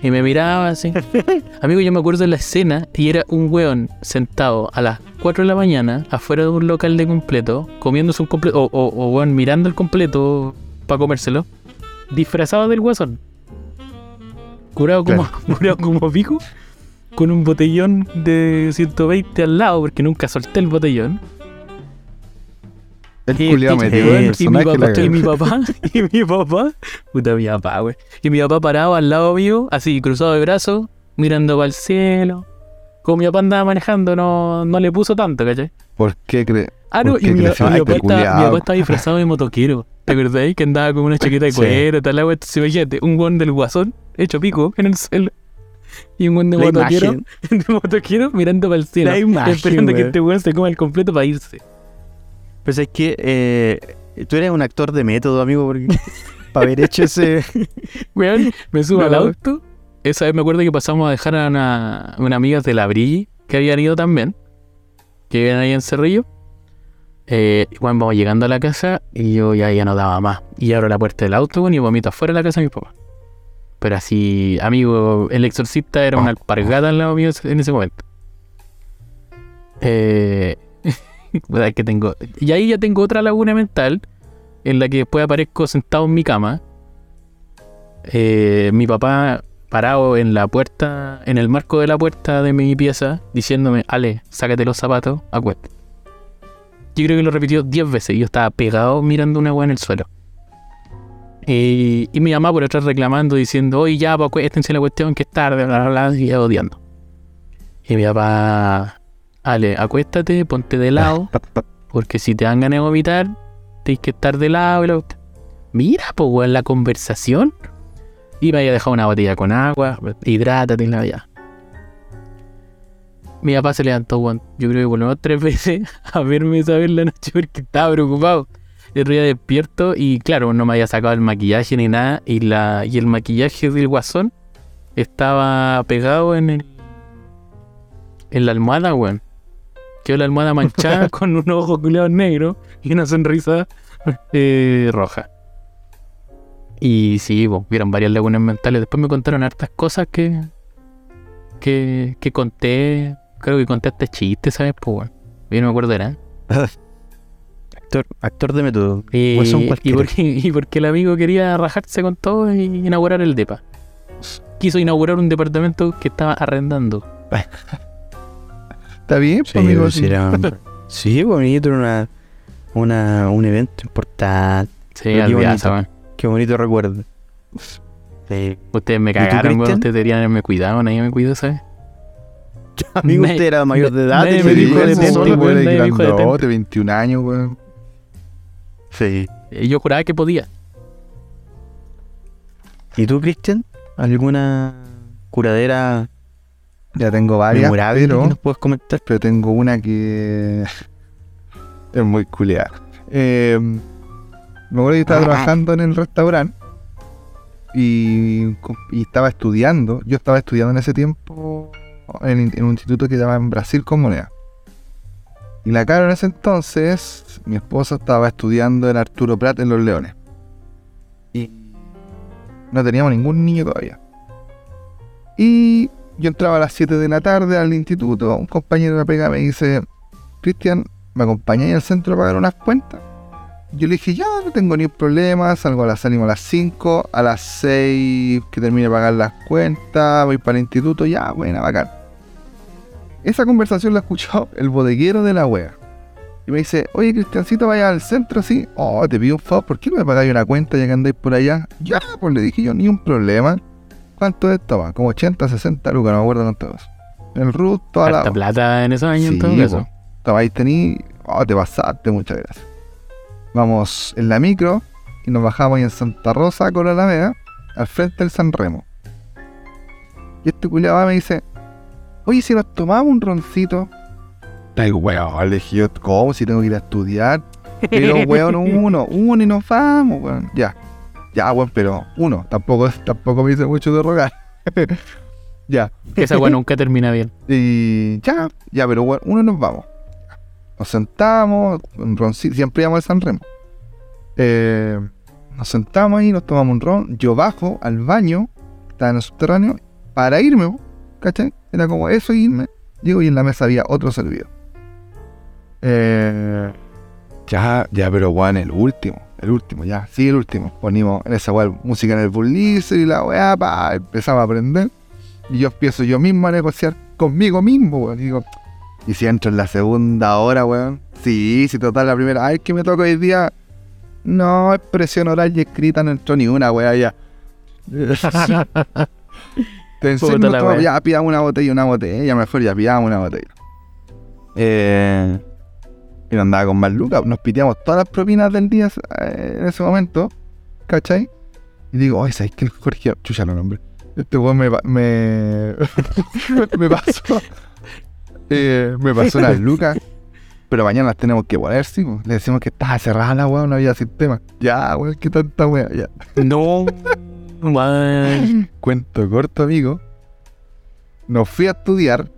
Y me miraba así. Amigo, yo me acuerdo de la escena y era un weón sentado a las 4 de la mañana afuera de un local de completo, comiéndose un completo, o, o, o, weón, mirando el completo para comérselo, disfrazado del guasón. Curado como, curado como pico, con un botellón de 120 al lado, porque nunca solté el botellón. El Y- culiao y- metido y- mi papá, y mi papá, y mi papá, puta mi papá, güey. Y mi papá parado al lado mío, así cruzado de brazos, mirando para el cielo. Como mi papá andaba manejando, no, no le puso tanto, ¿cachai? ¿Por qué crees? Ah, no, ¿Por y mi, Ay, papá estaba, mi culiao. papá estaba disfrazado de motoquero. ¿Te acordáis? Que andaba con una chaqueta de Sí. cuero, tal agua. Entonces, imagínate, un guan del guasón, hecho pico, en el suelo. Y un guan de motoquero, de motoquero mirando para el cielo. La imagen, esperando que güey. este weón se coma el completo para irse. Pues es que eh, tú eres un actor de método, amigo, porque para haber hecho ese. Weón, me subo al auto. Esa vez me acuerdo que pasamos a dejar a una, una amiga de la Brilli, que habían ido también, que vivían ahí en Cerrillo. Eh, bueno, vamos llegando a la casa y yo ya, ya no daba más. Y abro la puerta del auto weón, y vomito afuera de la casa de mi papá. Pero así, amigo, el exorcista era una alpargata al lado mío en ese momento. Eh, que tengo. Y ahí ya tengo otra laguna mental en la que después aparezco sentado en mi cama. Eh, mi papá parado en la puerta, en el marco de la puerta de mi pieza, diciéndome, Ale, sácate los zapatos, acuéstate. Yo creo que lo repitió 10 veces y yo estaba pegado mirando una weá en el suelo. Y, y mi mamá por atrás reclamando, diciendo, oye, ya, pues acuéstense la cuestión que es tarde, bla, bla, bla, y odiando. Y mi papá, Ale, acuéstate, ponte de lado, porque si te dan ganas de vomitar, tienes que estar de lado. y la. Mira, pues, weón, la conversación. Y me había dejado una botella con agua, hidrátate y la ya. Mi papá se levantó, weón, yo creo que por lo menos tres veces a verme esa vez la noche porque estaba preocupado. El otro día despierto y claro, no me había sacado el maquillaje ni nada y, la, y el maquillaje del guasón estaba pegado en el, en la almohada, weón. Quedó la almohada manchada con un ojo culeado negro y una sonrisa eh, roja. Y sí, pues, vieron varias lagunas mentales. Después me contaron hartas cosas que, que, que conté. Creo que conté hasta chistes, ¿sabes? Pues, bueno. Yo no me acuerdo, eran. Actor, actor de método. Y, Guasón y, porque, y porque el amigo quería rajarse con todo y inaugurar el DEPA. Quiso inaugurar un departamento que estaba arrendando. ¿Está bien, Sí, pues, amigo? pues, Sí. era- sí, bonito, era una, una, un evento importante. Sí, qué bonito. Qué bonito recuerdo. Sí. Ustedes me cagaron, weón. Cristian? Ustedes deberían haberme cuidado, nadie me cuidó, ¿sabes? Amigo, usted era mayor de edad. nadie me Sí, dijo que- de eso temple, solo, weón, weón, nadie me dijo de temple. grandote, 21 años, weón. Sí. Eh, Yo juraba que podía. ¿Y tú, Cristian? ¿Alguna curadera Ya tengo varias, pero, que nos puedes comentar. pero tengo una que es muy culiada. Eh, me acuerdo que estaba trabajando en el restaurante y, y estaba estudiando. Yo estaba estudiando en ese tiempo en, en un instituto que se llama en Brasil con moneda. Y la cara en ese entonces, mi esposa estaba estudiando en Arturo Prat en Los Leones. Y no teníamos ningún niño todavía. Y yo entraba a las 7 de la tarde al instituto, un compañero de la pega me dice, Cristian, ¿me acompañáis al centro a pagar unas cuentas? Yo le dije, ya, no tengo ni problema, salgo a las, salimos a las 5, a las 6 que termine de pagar las cuentas, voy para el instituto, ya, buena, bacán. Esa conversación la escuchó el bodeguero de la wea. Y me dice, oye Cristiancito, vaya al centro así. Oh, te pido un favor, ¿por qué no me pagáis una cuenta ya que andáis por allá? Ya, pues le dije yo, ni un problema. ¿Cuánto es esto? va? Como 80, 60 lucas, no me acuerdo cuánto es. El RUT, toda la... Harta plata en esos años, en todo Sí, caso. po. Estaba ahí, tení. Oh, te pasaste, muchas gracias. Vamos en la micro y nos bajamos ahí en Santa Rosa con la Alameda, al frente del San Remo. Y este culiado va y me dice: Oye, si nos tomamos un roncito. Ay, weón, le dije yo, ¿cómo? Si tengo que ir a estudiar. Pero, weón, uno, uno y nos vamos, weón. Ya, ya, weón, pero uno. Tampoco, tampoco me dice mucho de rogar. ya. Que esa weá nunca termina bien. Y ya, ya, pero bueno, uno nos vamos. Nos sentamos, un roncito, siempre íbamos al San Remo. Eh, nos sentamos ahí, nos tomamos un ron. Yo bajo al baño, estaba en el subterráneo, para irme, ¿cachai? Era como eso, irme. Llego y en la mesa había otro servido. Eh, ya, ya, pero weón, el último, el último, ya, sí, el último. Ponimos en esa weá música en el Bullizer y la weá, pa, empezamos a aprender. Y yo empiezo yo mismo a negociar conmigo mismo, weón. Y digo, y si entro en la segunda hora, weón. Sí, si total la primera, ay, que me toca hoy día. No, expresión oral y escrita no entró ni una, weón, ya. Te enseño, wea. ya pidamos una botella, una botella, mejor ya pidamos una botella. Eh, y no andaba con más lucas, nos piteamos todas las propinas del día eh, en ese momento, ¿cachai? Y digo, oye, ¿sabes que el Jorge, chucha los nombres? Este weón me, me, me pasó, eh, me pasó unas lucas, pero mañana las tenemos que poner, sí, po. le decimos que estaba cerrada la weón, no había sistema. Ya, weón, qué tanta weón, ya. No. Cuento corto, amigo. Nos fui a estudiar,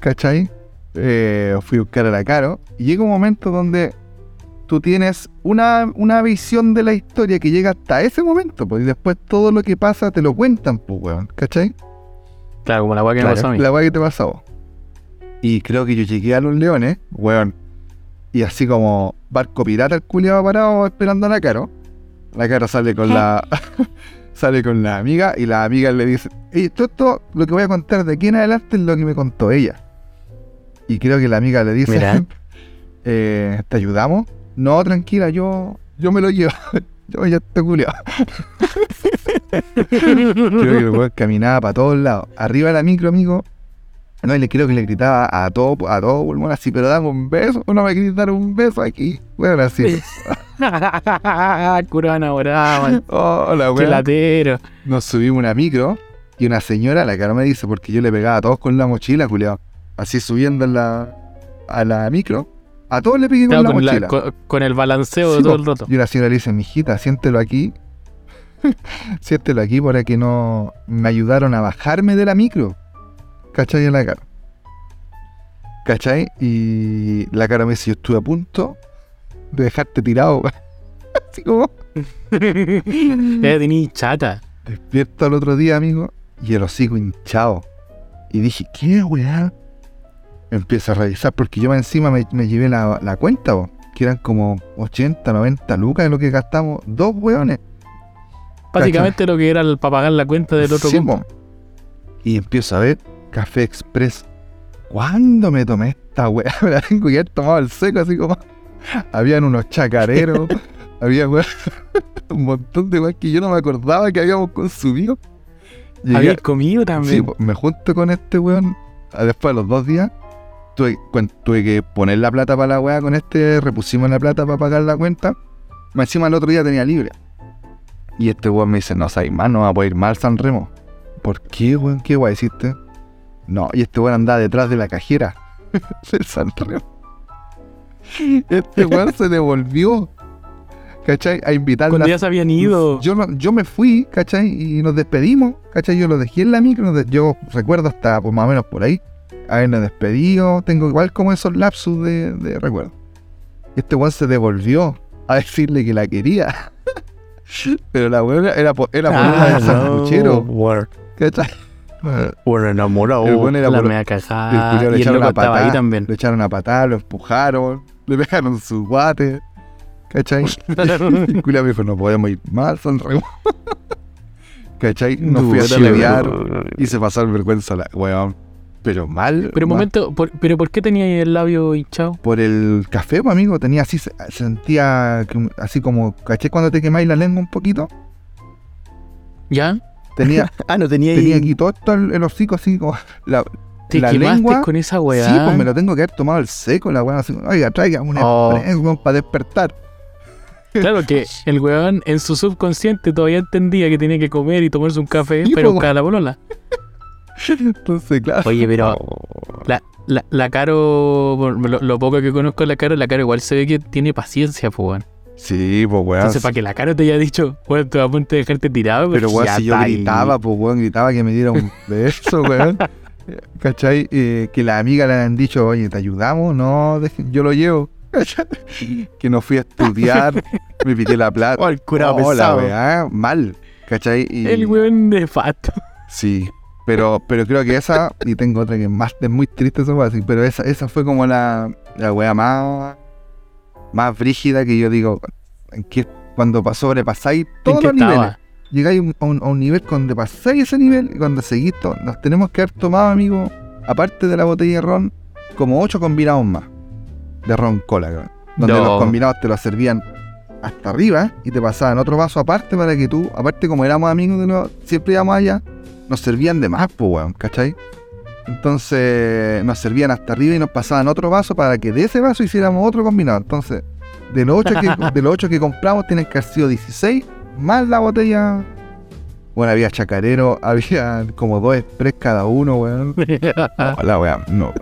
¿cachai? Eh, fui a buscar a la Caro. Y llega un momento donde tú tienes una, una visión de la historia que llega hasta ese momento, pues, y después todo lo que pasa te lo cuentan, pues, weón, ¿cachai? Claro, como la weá que me Claro, pasó a mí. La weá que te pasó. a vos. Y creo que yo llegué a los leones, weón. Y así como barco pirata el culiado parado esperando a la Caro. La Caro sale con la. sale con la amiga y la amiga le dice. Y esto, esto, lo que voy a contar de aquí en adelante es lo que me contó ella. Y creo que la amiga le dice. Mira. eh, ¿Te ayudamos? No, tranquila, yo. Yo me lo llevo. yo ya estoy culiado. Creo que el weón caminaba para todos lados. Arriba de la micro, amigo. No, y le creo que le gritaba a todo, a todo pulmón así, pero dame un beso, no me querés dar un beso aquí. Bueno, así. Cura enamorada, man. Hola, weón. latero. Nos subimos una micro y una señora, la que no me dice, porque yo le pegaba a todos con la mochila, culiao. Así subiendo en la, a la micro. A todos le pegué con Claro, la con, la- mochila. con- con el balanceo Sí, de todo el rato. Y una señora le dice, mijita, siéntelo aquí. siéntelo aquí para que no me ayudaron a bajarme de la micro. ¿Cachai? En la cara. ¿Cachai? Y la cara me dice, yo estuve a punto de dejarte tirado. Así como Ya tení chata. despierto al otro día, amigo, y el hocico hinchado. Y dije, ¿qué weá? Empiezo a revisar, porque yo encima me, me llevé la, la cuenta, que eran como 80, 90 lucas de lo que gastamos dos weones. Básicamente lo que era para pagar la cuenta del otro Sí. Y empiezo a ver Café Express. ¿Cuándo me tomé esta weá? Me la tengo que haber tomado al seco, así como. Habían unos chacareros, había weá, un montón de weá que yo no me acordaba que habíamos consumido. Llegué- Habías comido también. me junto con este weón. Después de los dos días, tuve, tuve que poner la plata para la weá con este. Repusimos la plata para pagar la cuenta. Más encima el otro día tenía libre. Y este weón me dice: No sabes más, no va a poder ir mal San Remo. ¿Por qué, weón? ¿Qué weá hiciste? No, y este weón andaba detrás de la cajera del Sanremo. Este weón se devolvió, ¿cachai? A invitarla. Cuando ya se habían ido. Yo, yo me fui, ¿cachai? Y nos despedimos, ¿cachai? Yo lo dejé en la micro, yo recuerdo hasta pues, más o menos por ahí, habernos despedido, tengo igual como esos lapsus de, de recuerdo. Este weón se devolvió a decirle que la quería. Pero la weón era por, era por una del sanguchero, War, ¿cachai? war enamorado. El era la por- mea cagada. le Y echaron a estaba ahí patada, también. lo echaron a patada, lo empujaron, le pegaron su guate, ¿cachai? Culiao me dijo, no podemos ir más, son re... ¿Cachai? No fui a la- y se pasó vergüenza la weón. Pero mal. Pero un momento, por- ¿pero por qué tenía el labio hinchado? Por el café, pues, amigo, tenía así, se- sentía así como, ¿cachai? Cuando te quemáis la lengua un poquito. ¿Ya? Tenía, Ah, no tenía, tenía ahí- aquí todo esto el, el hocico así como. La, ¿Te La quemaste lengua- con esa weá? Sí, pues me lo tengo que haber tomado el seco, la weón así, oiga, traiga un Oh. para despertar. Claro que el weón en su subconsciente todavía entendía que tenía que comer y tomarse un café Sí, para po, buscar a la polola. Entonces, claro. Oye, pero la, la, la Caro, lo, lo poco que conozco de la Caro, la Caro igual se ve que tiene paciencia, pues weón. Sí, pues weón. Entonces, para que la Caro te haya dicho, weón, te a punto de dejarte tirado, Pero weón, si yo gritaba, pues weón, gritaba que me diera un beso, weón. ¿Cachai? Eh, que las amigas le han dicho, oye, ¿te ayudamos? No, yo lo llevo. ¿Cachai? Que no fui a estudiar, me pité la plata. Oh, el curado Oh, la pesado. weá, mal. ¿Cachai? Y, El weón de fato. Sí, pero, pero creo que esa, y tengo otra que es más, es muy triste esa weá, sí, pero esa, esa fue como la, la weá más, más brígida que yo digo, en que cuando pas- sobrepasáis ¿En todos qué los niveles, estaba? llegáis a un, a un- nivel donde pasáis ese nivel y cuando seguís, to- nos tenemos que haber tomado, amigo, aparte de la botella de ron, como ocho combinados más de ron cola, cabrón, donde No. los combinados te los servían hasta arriba y te pasaban otro vaso aparte para que tú, aparte como éramos amigos de los, siempre íbamos allá, nos servían de más, pues, weón, ¿cachai? Entonces nos servían hasta arriba y nos pasaban otro vaso para que de ese vaso hiciéramos otro combinado. Entonces, de los ocho que, de los ocho que compramos tienen que haber sido 16 más la botella. Bueno, había chacarero, había como dos express cada uno, weón. No, la weá, no.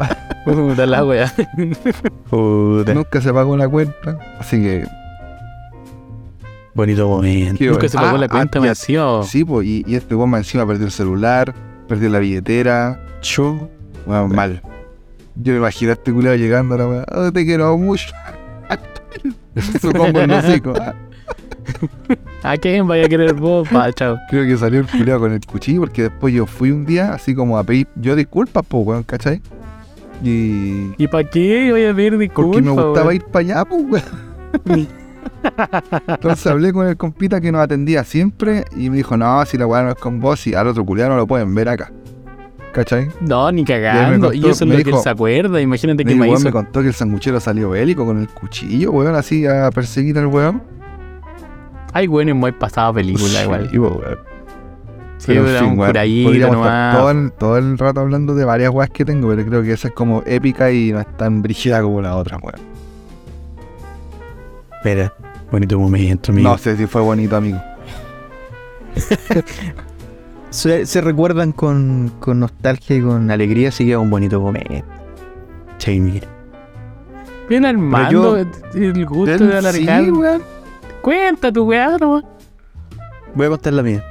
Puta la. Puta. Nunca se pagó la cuenta. Así que. Bonito momento. qué Nunca bueno. se pagó Ah, la ah, cuenta, y me a- decía. Sí, pues, y, y este bomba encima perdió el celular, perdió la billetera. Cho. Bueno, mal. Yo me imagino a este culiado llegando a la weá. "Oh, te quiero mucho. Su combo en los hocico. Ah, ¿A quién vaya a querer vos? Pa, chao. Creo que salió el culiado con el cuchillo porque después yo fui un día así como a pedir yo disculpas, pues, weón, ¿cachai? Y. ¿Y para qué voy a pedir disculpas? Porque me gustaba weón? ir para allá, pues, weón. Entonces hablé con el compita que nos atendía siempre y me dijo, no, si la weá no es con vos, y al otro culiado no lo pueden ver acá. ¿Cachai? No, ni Y cagando. Y, contó- eso es lo que él se acuerda. Imagínate Y que me hizo. me contó que el sanguchero salió bélico con el cuchillo, weón, así a perseguir al weón. Ay, bueno, es muy pasada película igual. Sí, pues, weón. Sí, Pero, fin, weón, nomás. todo el, todo el rato hablando de varias weas que tengo, pero creo que esa es como épica y no es tan brígida como la otra, weón. Espera. Bonito momento, amigo. No sé si fue bonito, amigo. se, se recuerdan con, con nostalgia y con alegría, así que es un bonito momento. Che, mira. Bien armando yo- el gusto de alargar. Sí, weón. Cuenta tu weá nomás. Voy a contar la mía.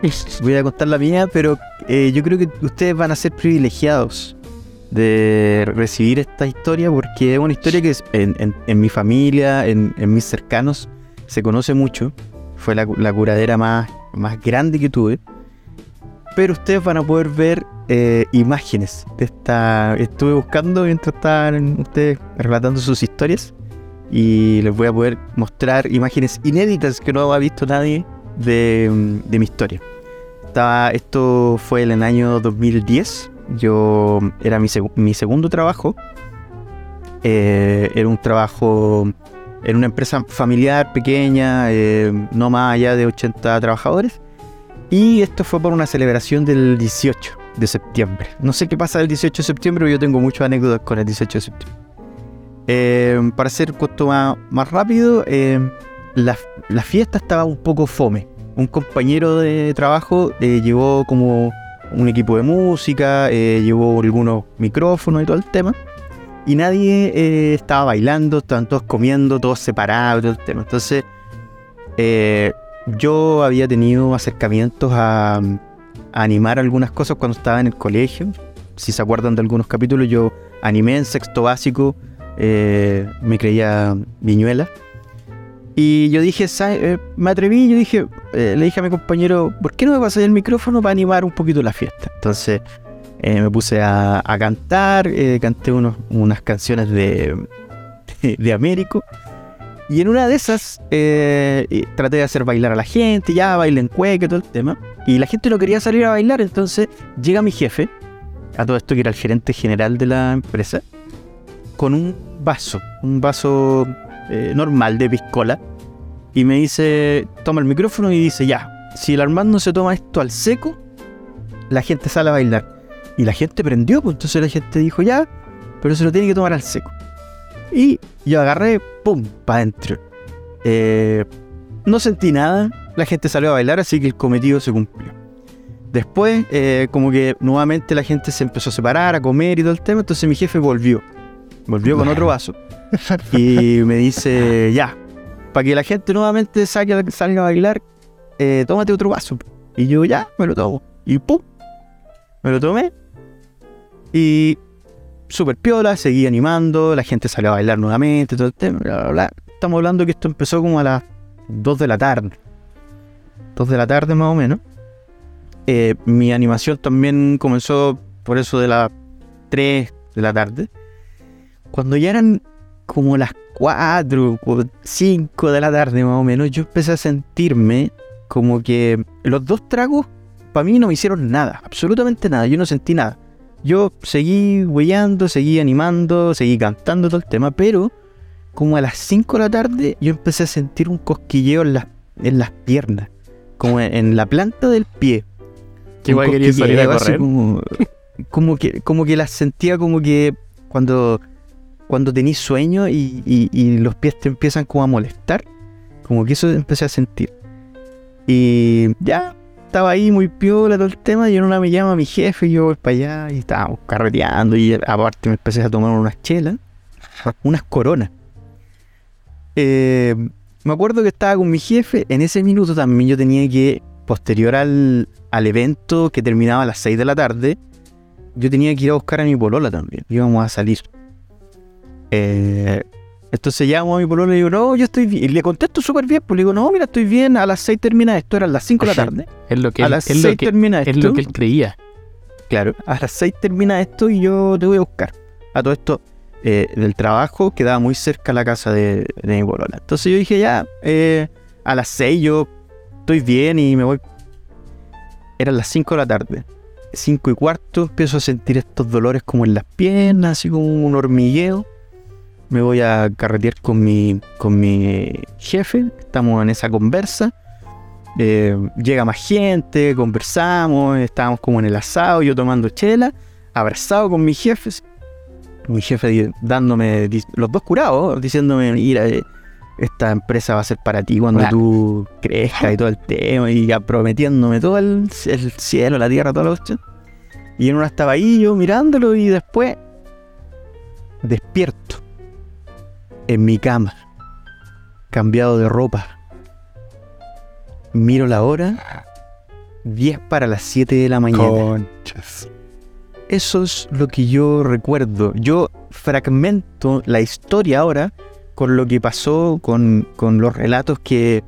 Voy a contar la mía, pero eh, yo creo que ustedes van a ser privilegiados de recibir esta historia porque es una historia que es- en, en- mi familia, en, en mis cercanos, se conoce mucho. Fue la, la curadera más, más grande que tuve. Pero ustedes van a poder ver eh, imágenes de esta... Estuve buscando mientras estaban ustedes relatando sus historias y les voy a poder mostrar imágenes inéditas que no ha visto nadie de, de mi historia. Estaba, esto fue en el año 2010. Yo era mi, seg- segundo trabajo. Eh, era un trabajo en una empresa familiar pequeña, eh, no más allá de 80 trabajadores. Y esto fue por una celebración del 18 de septiembre. No sé qué pasa el 18 de septiembre, pero yo tengo muchas anécdotas con el 18 de septiembre. Eh, para hacer cuento más, más rápido, eh, la, la fiesta estaba un poco fome. Un compañero de trabajo llevó como un equipo de música, eh, llevó algunos micrófonos y todo el tema. Y nadie eh, estaba bailando, estaban todos comiendo, todos separados y todo el tema. Entonces, eh, yo había tenido acercamientos a, a animar algunas cosas cuando estaba en el colegio. Si se acuerdan de algunos capítulos, yo animé en sexto básico, eh, me creía viñuela. Y yo dije, "Sa- eh, me atreví, yo dije, eh, le dije a mi compañero, ¿por qué no me pasas el micrófono para animar un poquito la fiesta? Entonces eh, me puse a, cantar, canté unas canciones de, de, Américo. Y en una de esas traté de hacer bailar a la gente, ya bailen cueca, todo el tema. Y la gente no quería salir a bailar, entonces llega mi jefe, a todo esto que era el gerente general de la empresa, con un vaso, un vaso normal de piscola, y me dice, toma el micrófono y dice, ya, si el Armando se toma esto al seco, la gente sale a bailar. Y la gente prendió, pues entonces la gente dijo, ya, pero se lo tiene que tomar al seco. Y yo agarré, pum, para adentro. Eh, no sentí nada, la gente salió a bailar, así que el cometido se cumplió. Después, eh, como que nuevamente la gente se empezó a separar, a comer y todo el tema, entonces mi jefe volvió. Volvió con otro vaso. Y me dice, ya, para que la gente nuevamente salga, salga a bailar, eh, tómate otro vaso. Y yo, ya, me lo tomo. Y pum, me lo tomé. Y super piola, seguí animando, la gente salió a bailar nuevamente, todo el tema, bla, bla, bla. Estamos hablando que esto empezó como a las 2 de la tarde. 2 de la tarde más o menos. Eh, mi animación también comenzó por eso de las 3 de la tarde. Cuando ya eran como las 4 o 5 de la tarde más o menos, yo empecé a sentirme como que los dos tragos para mí no me hicieron nada, absolutamente nada, yo no sentí nada. Yo seguí huellando, seguí animando, seguí cantando todo el tema, pero como a las 5 de la tarde yo empecé a sentir un cosquilleo en las, en las piernas, como en, en la planta del pie. Que igual Un querías salir a correr. Como, como que, como que las sentía como que cuando, cuando tenís sueño y, y- y los pies te empiezan como a molestar, como que eso empecé a sentir. Y ya estaba ahí muy piola todo el tema y en una me llama mi jefe y yo voy para allá y estábamos carreteando y aparte me empecé a tomar unas chelas, unas coronas. Eh, me acuerdo que estaba con mi jefe, en ese minuto también yo tenía que, posterior al, al evento que terminaba a las 6 de la tarde, yo tenía que ir a buscar a mi polola también, íbamos a salir. Eh, entonces llamo a mi polola y le digo, no, yo estoy bien. Y le contesto súper bien, pues le digo, no, mira, estoy bien, a las 6 termina esto, eran las 5 de la tarde. Es lo que, a él, las es 6 lo que, termina esto. es lo que él creía. Claro, a las 6 termina esto y yo te voy a buscar. A todo esto, eh, del trabajo quedaba muy cerca la casa de, de mi polola. Entonces yo dije, ya, eh, a las 6 yo estoy bien y me voy. Eran las 5 de la tarde. 5 y cuarto empiezo a sentir estos dolores como en las piernas, así como un hormigueo. Me voy a carretear con mi, con mi jefe, estamos en esa conversa. Eh, llega más gente, conversamos, estábamos como en el asado, yo tomando chela, abrazado con mis jefes. Mi jefe dándome, los dos curados, diciéndome, mira, eh, esta empresa va a ser para ti cuando Claro. tú crezcas y todo el tema, y ya prometiéndome todo el, el cielo, la tierra, toda la cuestión. Y en una estaba ahí yo mirándolo y después despierto en mi cama, cambiado de ropa. Miro la hora, 10 para las 7 de la mañana. Conchas. Eso es lo que yo recuerdo. Yo fragmento la historia ahora con lo que pasó, con, con los relatos que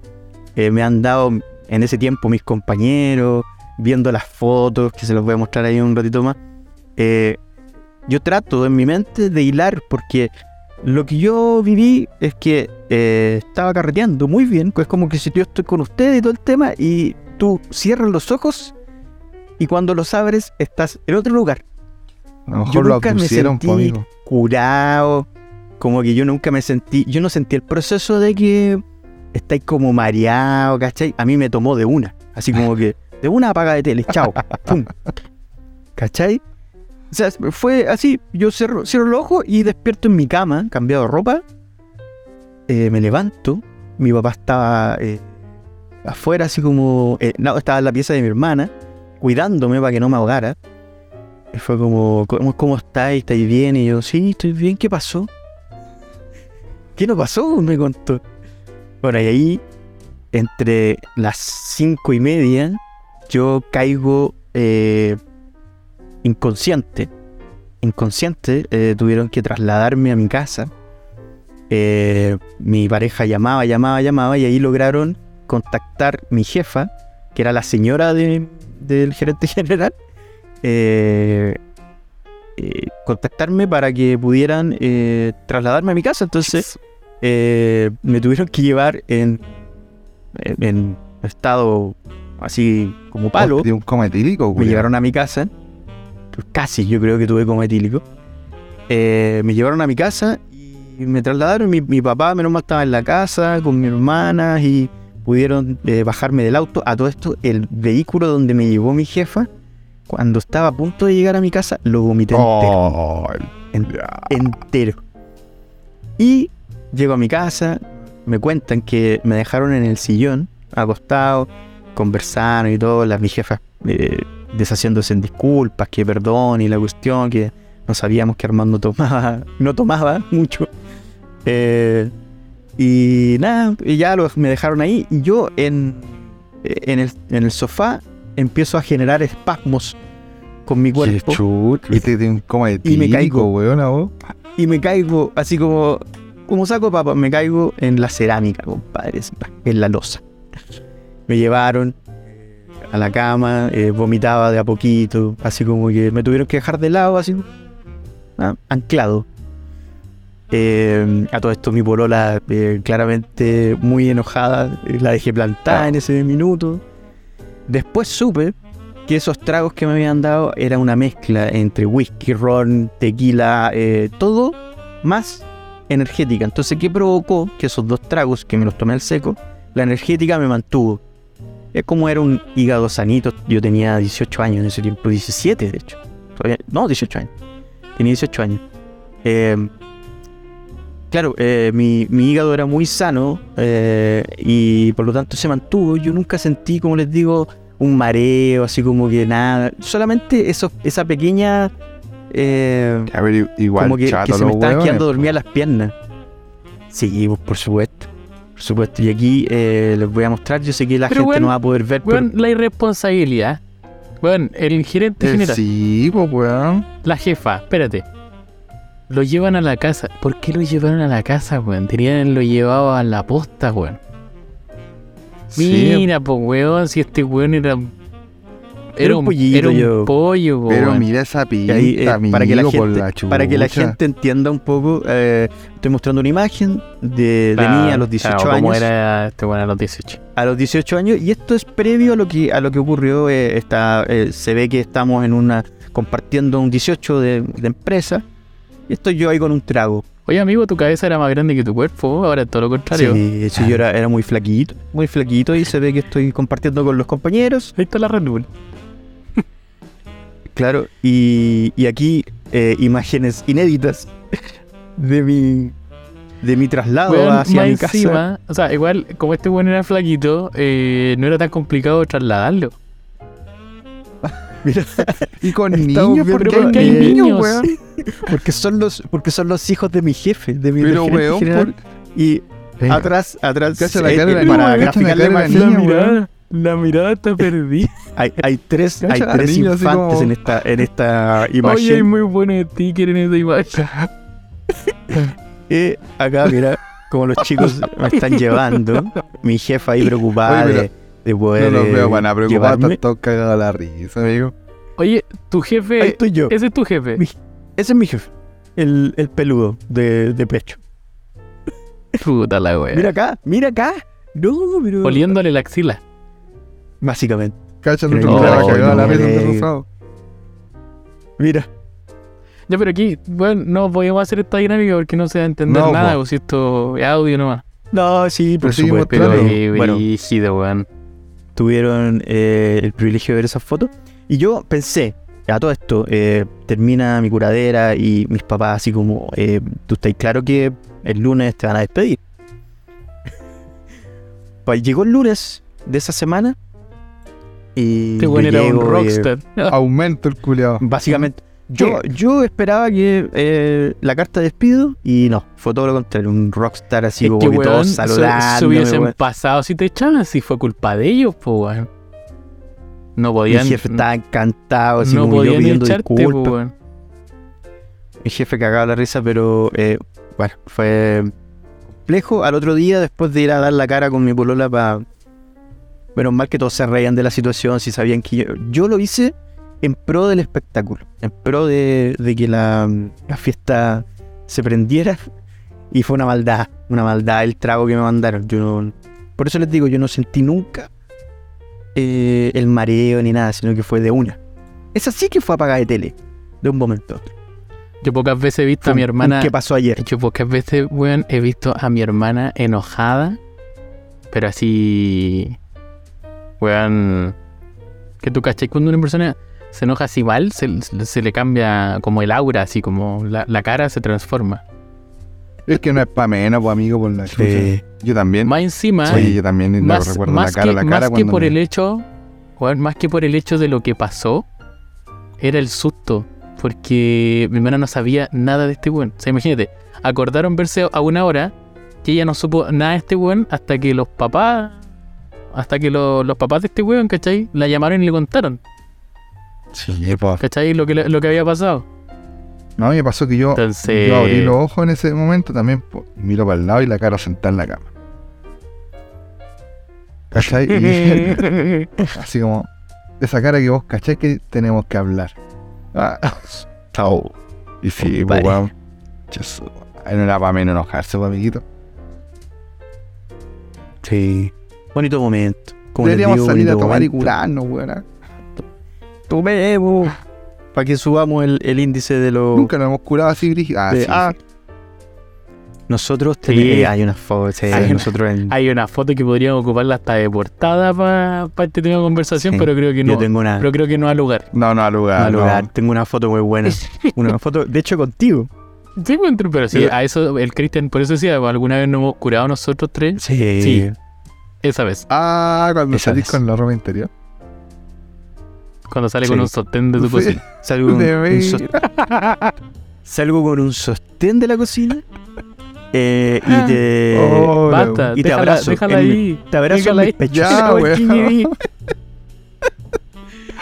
eh, me han dado en ese tiempo mis compañeros, viendo las fotos, que se los voy a mostrar ahí un ratito más. Eh, yo trato en mi mente de hilar porque lo que yo viví es que eh, estaba carreteando muy bien, es como que si yo estoy con ustedes y todo el tema y tú cierras los ojos y cuando los abres estás en otro lugar A lo mejor lo nunca me sentí- amigo. curado, como que yo nunca me sentí, yo no sentí el proceso de que estáis como mareado, ¿cachai? A mí me tomó de una, así como que de una apaga de tele, chao, pum, ¿cachai? O sea, fue así, yo cierro, los ojos y despierto en mi cama, cambiado de ropa, eh, me levanto, mi papá estaba eh, afuera, así como, eh, no, estaba en la pieza de mi hermana, cuidándome para que no me ahogara. Y fue como, ¿cómo, cómo estáis? ¿Estáis bien? Y yo, sí, estoy bien, ¿qué pasó? ¿Qué no pasó? Me contó. Bueno, y ahí, entre las cinco y media, yo caigo eh, inconsciente. Inconsciente, eh, tuvieron que trasladarme a mi casa. Eh, mi pareja llamaba, llamaba, llamaba y ahí lograron contactar mi jefa, que era la señora de- del gerente general, eh, contactarme para que pudieran trasladarme a mi casa. Entonces me tuvieron que llevar en, estado así como palo. De un coma etílico, Me llevaron a mi casa. Casi, yo creo que tuve coma etílico. Eh, me llevaron a mi casa y me trasladaron. Mi, mi papá, menos mal, estaba en la casa con mi hermana y pudieron eh, bajarme del auto. A todo esto, el vehículo donde me llevó mi jefa, cuando estaba a punto de llegar a mi casa, lo vomité entero. Oh, En- entero. Y llego a mi casa, me cuentan que me dejaron en el sillón, acostado, conversaron y todo, las mi jefa eh, deshaciéndose en disculpas, que perdón y la cuestión, que no sabíamos que Armando tomaba, no tomaba mucho. Eh, y nada, y ya los, me dejaron ahí y yo en, en, el, en el sofá empiezo a generar espasmos con mi cuerpo. chut, viste, de un coma etílico, caigo. weón, a vos. y me caigo así como como saco papa, me caigo en la cerámica, compadre, en la losa. Me llevaron a la cama, eh, vomitaba de a poquito, así como que me tuvieron que dejar de lado, así ah, anclado. Eh, a todo esto mi polola eh, claramente muy enojada, la dejé plantada en ese minuto. Después supe que esos tragos que me habían dado era una mezcla entre whisky, ron, tequila, todo más energética. Entonces, ¿qué provocó que esos dos tragos que me los tomé al seco, la energética me mantuvo? Es como era un hígado sanito. Yo tenía 18 años en ese tiempo, 17 de hecho. No, 18 años. Tenía 18 años. Eh, claro, eh, mi, mi hígado era muy sano eh, y por lo tanto se mantuvo. Yo nunca sentí, como les digo, un mareo, así como que nada. Solamente eso, esa pequeña. eh, A ver, igual como que, chato que se me estaban quedando dormidas las piernas. Sí, por supuesto. Por supuesto. Y aquí eh, les voy a mostrar. Yo sé que la Pero, gente no va a poder ver. pero- Weón, la irresponsabilidad. Weón, el gerente Eh, general, Sí, pues, weón. la jefa, espérate. Lo llevan a la casa. ¿Por qué lo llevaron a la casa, weón? Tenían lo llevado a la posta, weón. Sí, Mira, pues, weón, si este weón era. Era un pollito, era un yo. pollo, pero mira esa pinta, ahí, eh, amigo, para, que la gente, la para que la gente entienda un poco, eh, estoy mostrando una imagen de, mí a los 18 claro, años. ¿Cómo era este a los 18? a los 18 años y esto es previo a lo que a lo que ocurrió eh, está, eh, se ve que estamos en una compartiendo un 18 de, de empresa y estoy yo ahí con un trago Oye, amigo, tu cabeza era más grande que tu cuerpo. Ahora es todo lo contrario. sí, sí, yo era, era muy flaquito muy flaquito y se ve que estoy compartiendo con los compañeros Ahí está la Red Bull. Claro y, y aquí eh, imágenes inéditas de mi de mi traslado hacia mi casa encima, o sea, igual, como este weón era flaquito, eh, no era tan complicado trasladarlo. Mira, Y con niños, viendo ¿por qué porque hay hay niños, weón? porque son los porque son los hijos de mi jefe de mi Pero, weón, general. por... y Venga, atrás atrás Cacha la eh, cara eh, la para graficarle más weón. La mirada está perdida. Hay, hay tres, hay tres infantes como- en esta, en esta Oye, hay imagen. muy buenos stickers en esa imagen. Eh, acá, mira, como los chicos me están llevando. Mi jefa ahí preocupada Oye, pero de, de poder. No los eh, veo para preocupar, llevarme. están todos cagados a la risa, amigo. Oye, tu Ahí jefe, estoy yo. ese es tu jefe. Mi- Ese es mi jefe. El, el peludo de, de pecho. Puta la wea. Mira acá, mira acá. No, pero. Oliéndole la axila. Básicamente. Cacha no, que va cagado a la no, risa de rosado. Mira. Ya, pero aquí, bueno, no podemos hacer esta dinámica porque no se va a entender No, nada, po. o si esto es audio nomás. No, sí, por Pero supuesto. Pero Bueno, brígido, weón. tuvieron eh, el privilegio de ver esas fotos. Y yo pensé, a todo esto, eh, termina mi curadera y mis papás así como, eh, tú estás claro que el lunes te van a despedir. pues llegó el lunes de esa semana Y Este weón era un y, rockstar. Aumento el culiado. Básicamente, yo, yo esperaba que eh, la carta de despido y no, fue todo lo contrario, un rockstar así Es como que, que todos se, saludando. se hubiesen pasado si te echaban, si fue culpa de ellos, pues, weón. No Mi podían. jefe estaba encantado, así no como yo pidiendo echarte, weón. Mi jefe cagaba la risa, pero eh, bueno, fue complejo. Al otro día, después de ir a dar la cara con mi polola para... Menos mal que todos se reían de la situación, si sabían que yo... Yo lo hice en pro del espectáculo, en pro de, de que la, la fiesta se prendiera. Y fue una maldad, una maldad el trago que me mandaron. Yo no- por eso les digo, yo no sentí nunca eh, el mareo ni nada, sino que fue de una. Esa sí que fue apagada de tele, de un momento a otro. Yo pocas veces he visto Fue a mi hermana. ¿Qué pasó ayer? Yo pocas veces, weón, he visto a mi hermana enojada. Pero así. Weón. Que tú cachai cuando una persona se enoja así mal, se, se le cambia como el aura, así como la, la cara se transforma. Es que no es pa' menos, pues amigo, por la chucha. Sí. Yo también. Más encima. Sí, yo también más, recuerdo más la cara que, la más cara que cuando por me- el hecho, weón, más que por el hecho de lo que pasó, era el susto. Porque mi hermana no sabía nada de este weón. O sea, imagínate, acordaron verse a una hora que ella no supo nada de este weón hasta que los papás, hasta que lo- los papás de este weón, ¿cachai? La llamaron y le contaron, Sí, pues. ¿cachai? Lo que, lo que había pasado. No, a mí me pasó que yo, Entonces- yo abrí los ojos en ese momento también, y miro para el lado y la cara sentada en la cama. ¿Cachai? Y así como, esa cara que vos cachai que tenemos que hablar. Ah, chao. Y sí, pues, weón. No era para menos enojarse, amiguito. Sí. Bonito momento. Como Deberíamos digo, salir a tomar y curarnos, weón. ¿ah? Tomemos. Para que subamos el, el índice de los. Nunca nos hemos curado así. Ah, de- sí, ah. Nosotros Sí. tenemos. hay una foto. sí, Hay una- nosotros en- Hay una foto que podríamos ocuparla hasta de portada para este tema de conversación, Sí. pero creo que no. Yo tengo una. Pero creo que no ha lugar. No, no, al lugar. al no. lugar, Tengo una foto muy buena. una foto, de hecho, contigo. Sí, pero sí, Sí. a eso el Cristian, por eso decía, alguna vez nos hemos curado nosotros tres, Sí. Sí. Esa vez, Ah, cuando Esa salís vez. con la ropa interior. cuando sale Sí. con un sostén de tu Sí. cocina. Salgo con, De un salgo con un sostén de la cocina. eh, y te. Oh, Basta, y te déjala, abrazo déjala en ahí. Te abrazo en mis ahí. pechos. Ya.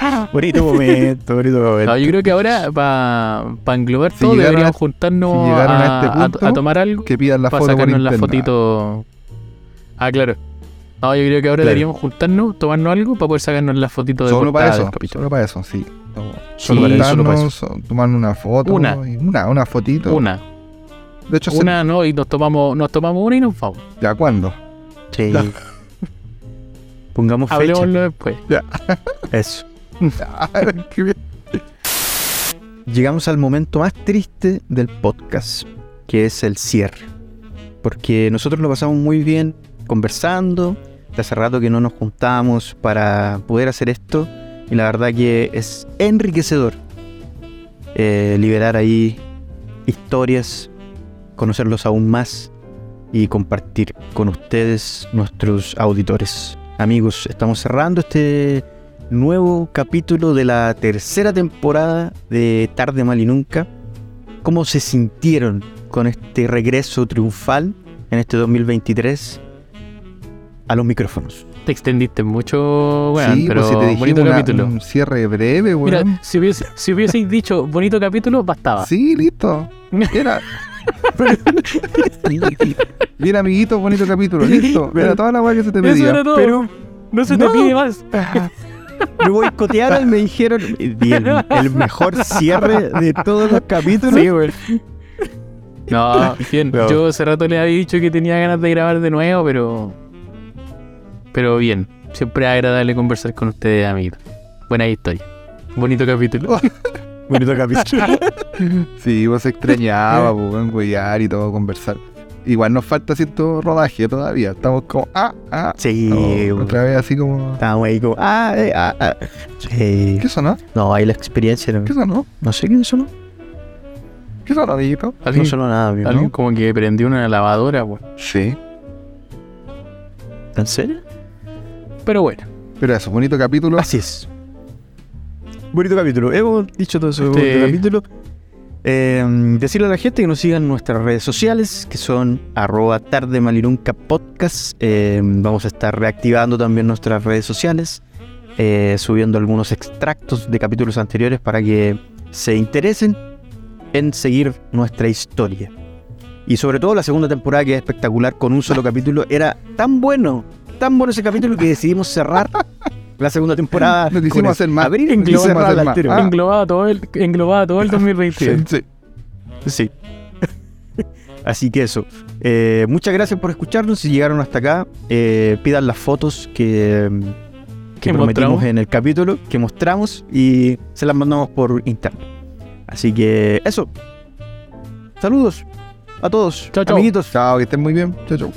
Bonito momento, bonito momento. No, yo creo que ahora, para englobar Si todo, llegaron deberíamos a- juntarnos si llegaron a a, este punto, a tomar algo Que pidan la para foto sacarnos la fotito. Ah, claro. No, yo creo que ahora Claro. deberíamos juntarnos, tomarnos algo para poder sacarnos la fotito de Solo para eso, del capítulo. solo para eso, sí. Solo para eso, solo para eso. Juntarnos, Tomar una foto. Una. Una, una fotito. Una, De hecho, se- una, no, y nos tomamos, nos tomamos una y nos vamos. ¿ya cuándo? Sí. Pongamos fecha. Hablemoslo después. Eso. Qué bien. Llegamos al momento más triste del podcast, que es el cierre. Porque nosotros lo pasamos muy bien conversando, de hace rato que no nos juntamos para poder hacer esto, y la verdad que es enriquecedor eh, liberar ahí historias, conocerlos aún más y compartir con ustedes, nuestros auditores. Amigos, estamos cerrando este nuevo capítulo de la tercera temporada de Tarde Mal y Nunca. ¿Cómo se sintieron con este regreso triunfal en este 2023 a los micrófonos? Te extendiste mucho, weón, sí, pero pues si te bonito una- capítulo. un cierre breve, Mira, weón. si, hubiese, si hubieseis dicho bonito capítulo, bastaba. Sí, listo. Era. Bien, amiguito, bonito capítulo. Listo. Era toda la weá que se te Eso pedía. era todo. Pero no se no. te pide más. me boicotearon y me dijeron "Y el, el mejor cierre de todos los capítulos. Sí, güey. No, bien. No. Yo hace rato le había dicho que tenía ganas de grabar de nuevo, pero. Pero bien. Siempre es agradable conversar con ustedes, amigos. Buena historia. Bonito capítulo. Bonito capítulo. Sí, vos se extrañaba, pues, weón, y todo, conversar. Igual nos falta cierto rodaje todavía. Estamos como, ah, ah. Sí, No, otra vez así como. Estábamos ahí como, ah, eh, ah, ah. Sí. ¿Qué sonó? No, ahí la experiencia. No, ¿Qué sonó? no sé qué sonó. ¿Qué sonó, amiguito? No Alguien, sonó nada, amigo. alguien como que prendió una lavadora, güey. Sí. ¿En serio? Pero bueno. Pero eso, bonito capítulo. Así es. Bonito capítulo. Hemos dicho todo eso. Bonito capítulo. Eh, decirle a la gente que nos sigan en nuestras redes sociales, que son arroba tarde malirunca podcast. Eh, vamos a estar reactivando también nuestras redes sociales, eh, subiendo algunos extractos de capítulos anteriores para que se interesen en seguir nuestra historia. Y sobre todo la segunda temporada, que es espectacular, con un solo capítulo, era tan bueno, tan bueno ese capítulo que decidimos cerrar la segunda temporada. Nos eso. hacer más. Abrir la más. Ah. Todo el, englobaba todo el 2021. Sí. Sí. Así que eso. Eh, muchas gracias por escucharnos. Si llegaron hasta acá, eh, pidan las fotos que, que Que prometimos mostramos. en el capítulo, que mostramos y se las mandamos por internet. Así que eso. Saludos a todos, Chao, chao. amiguitos. Chao, que estén muy bien. Chao, chao.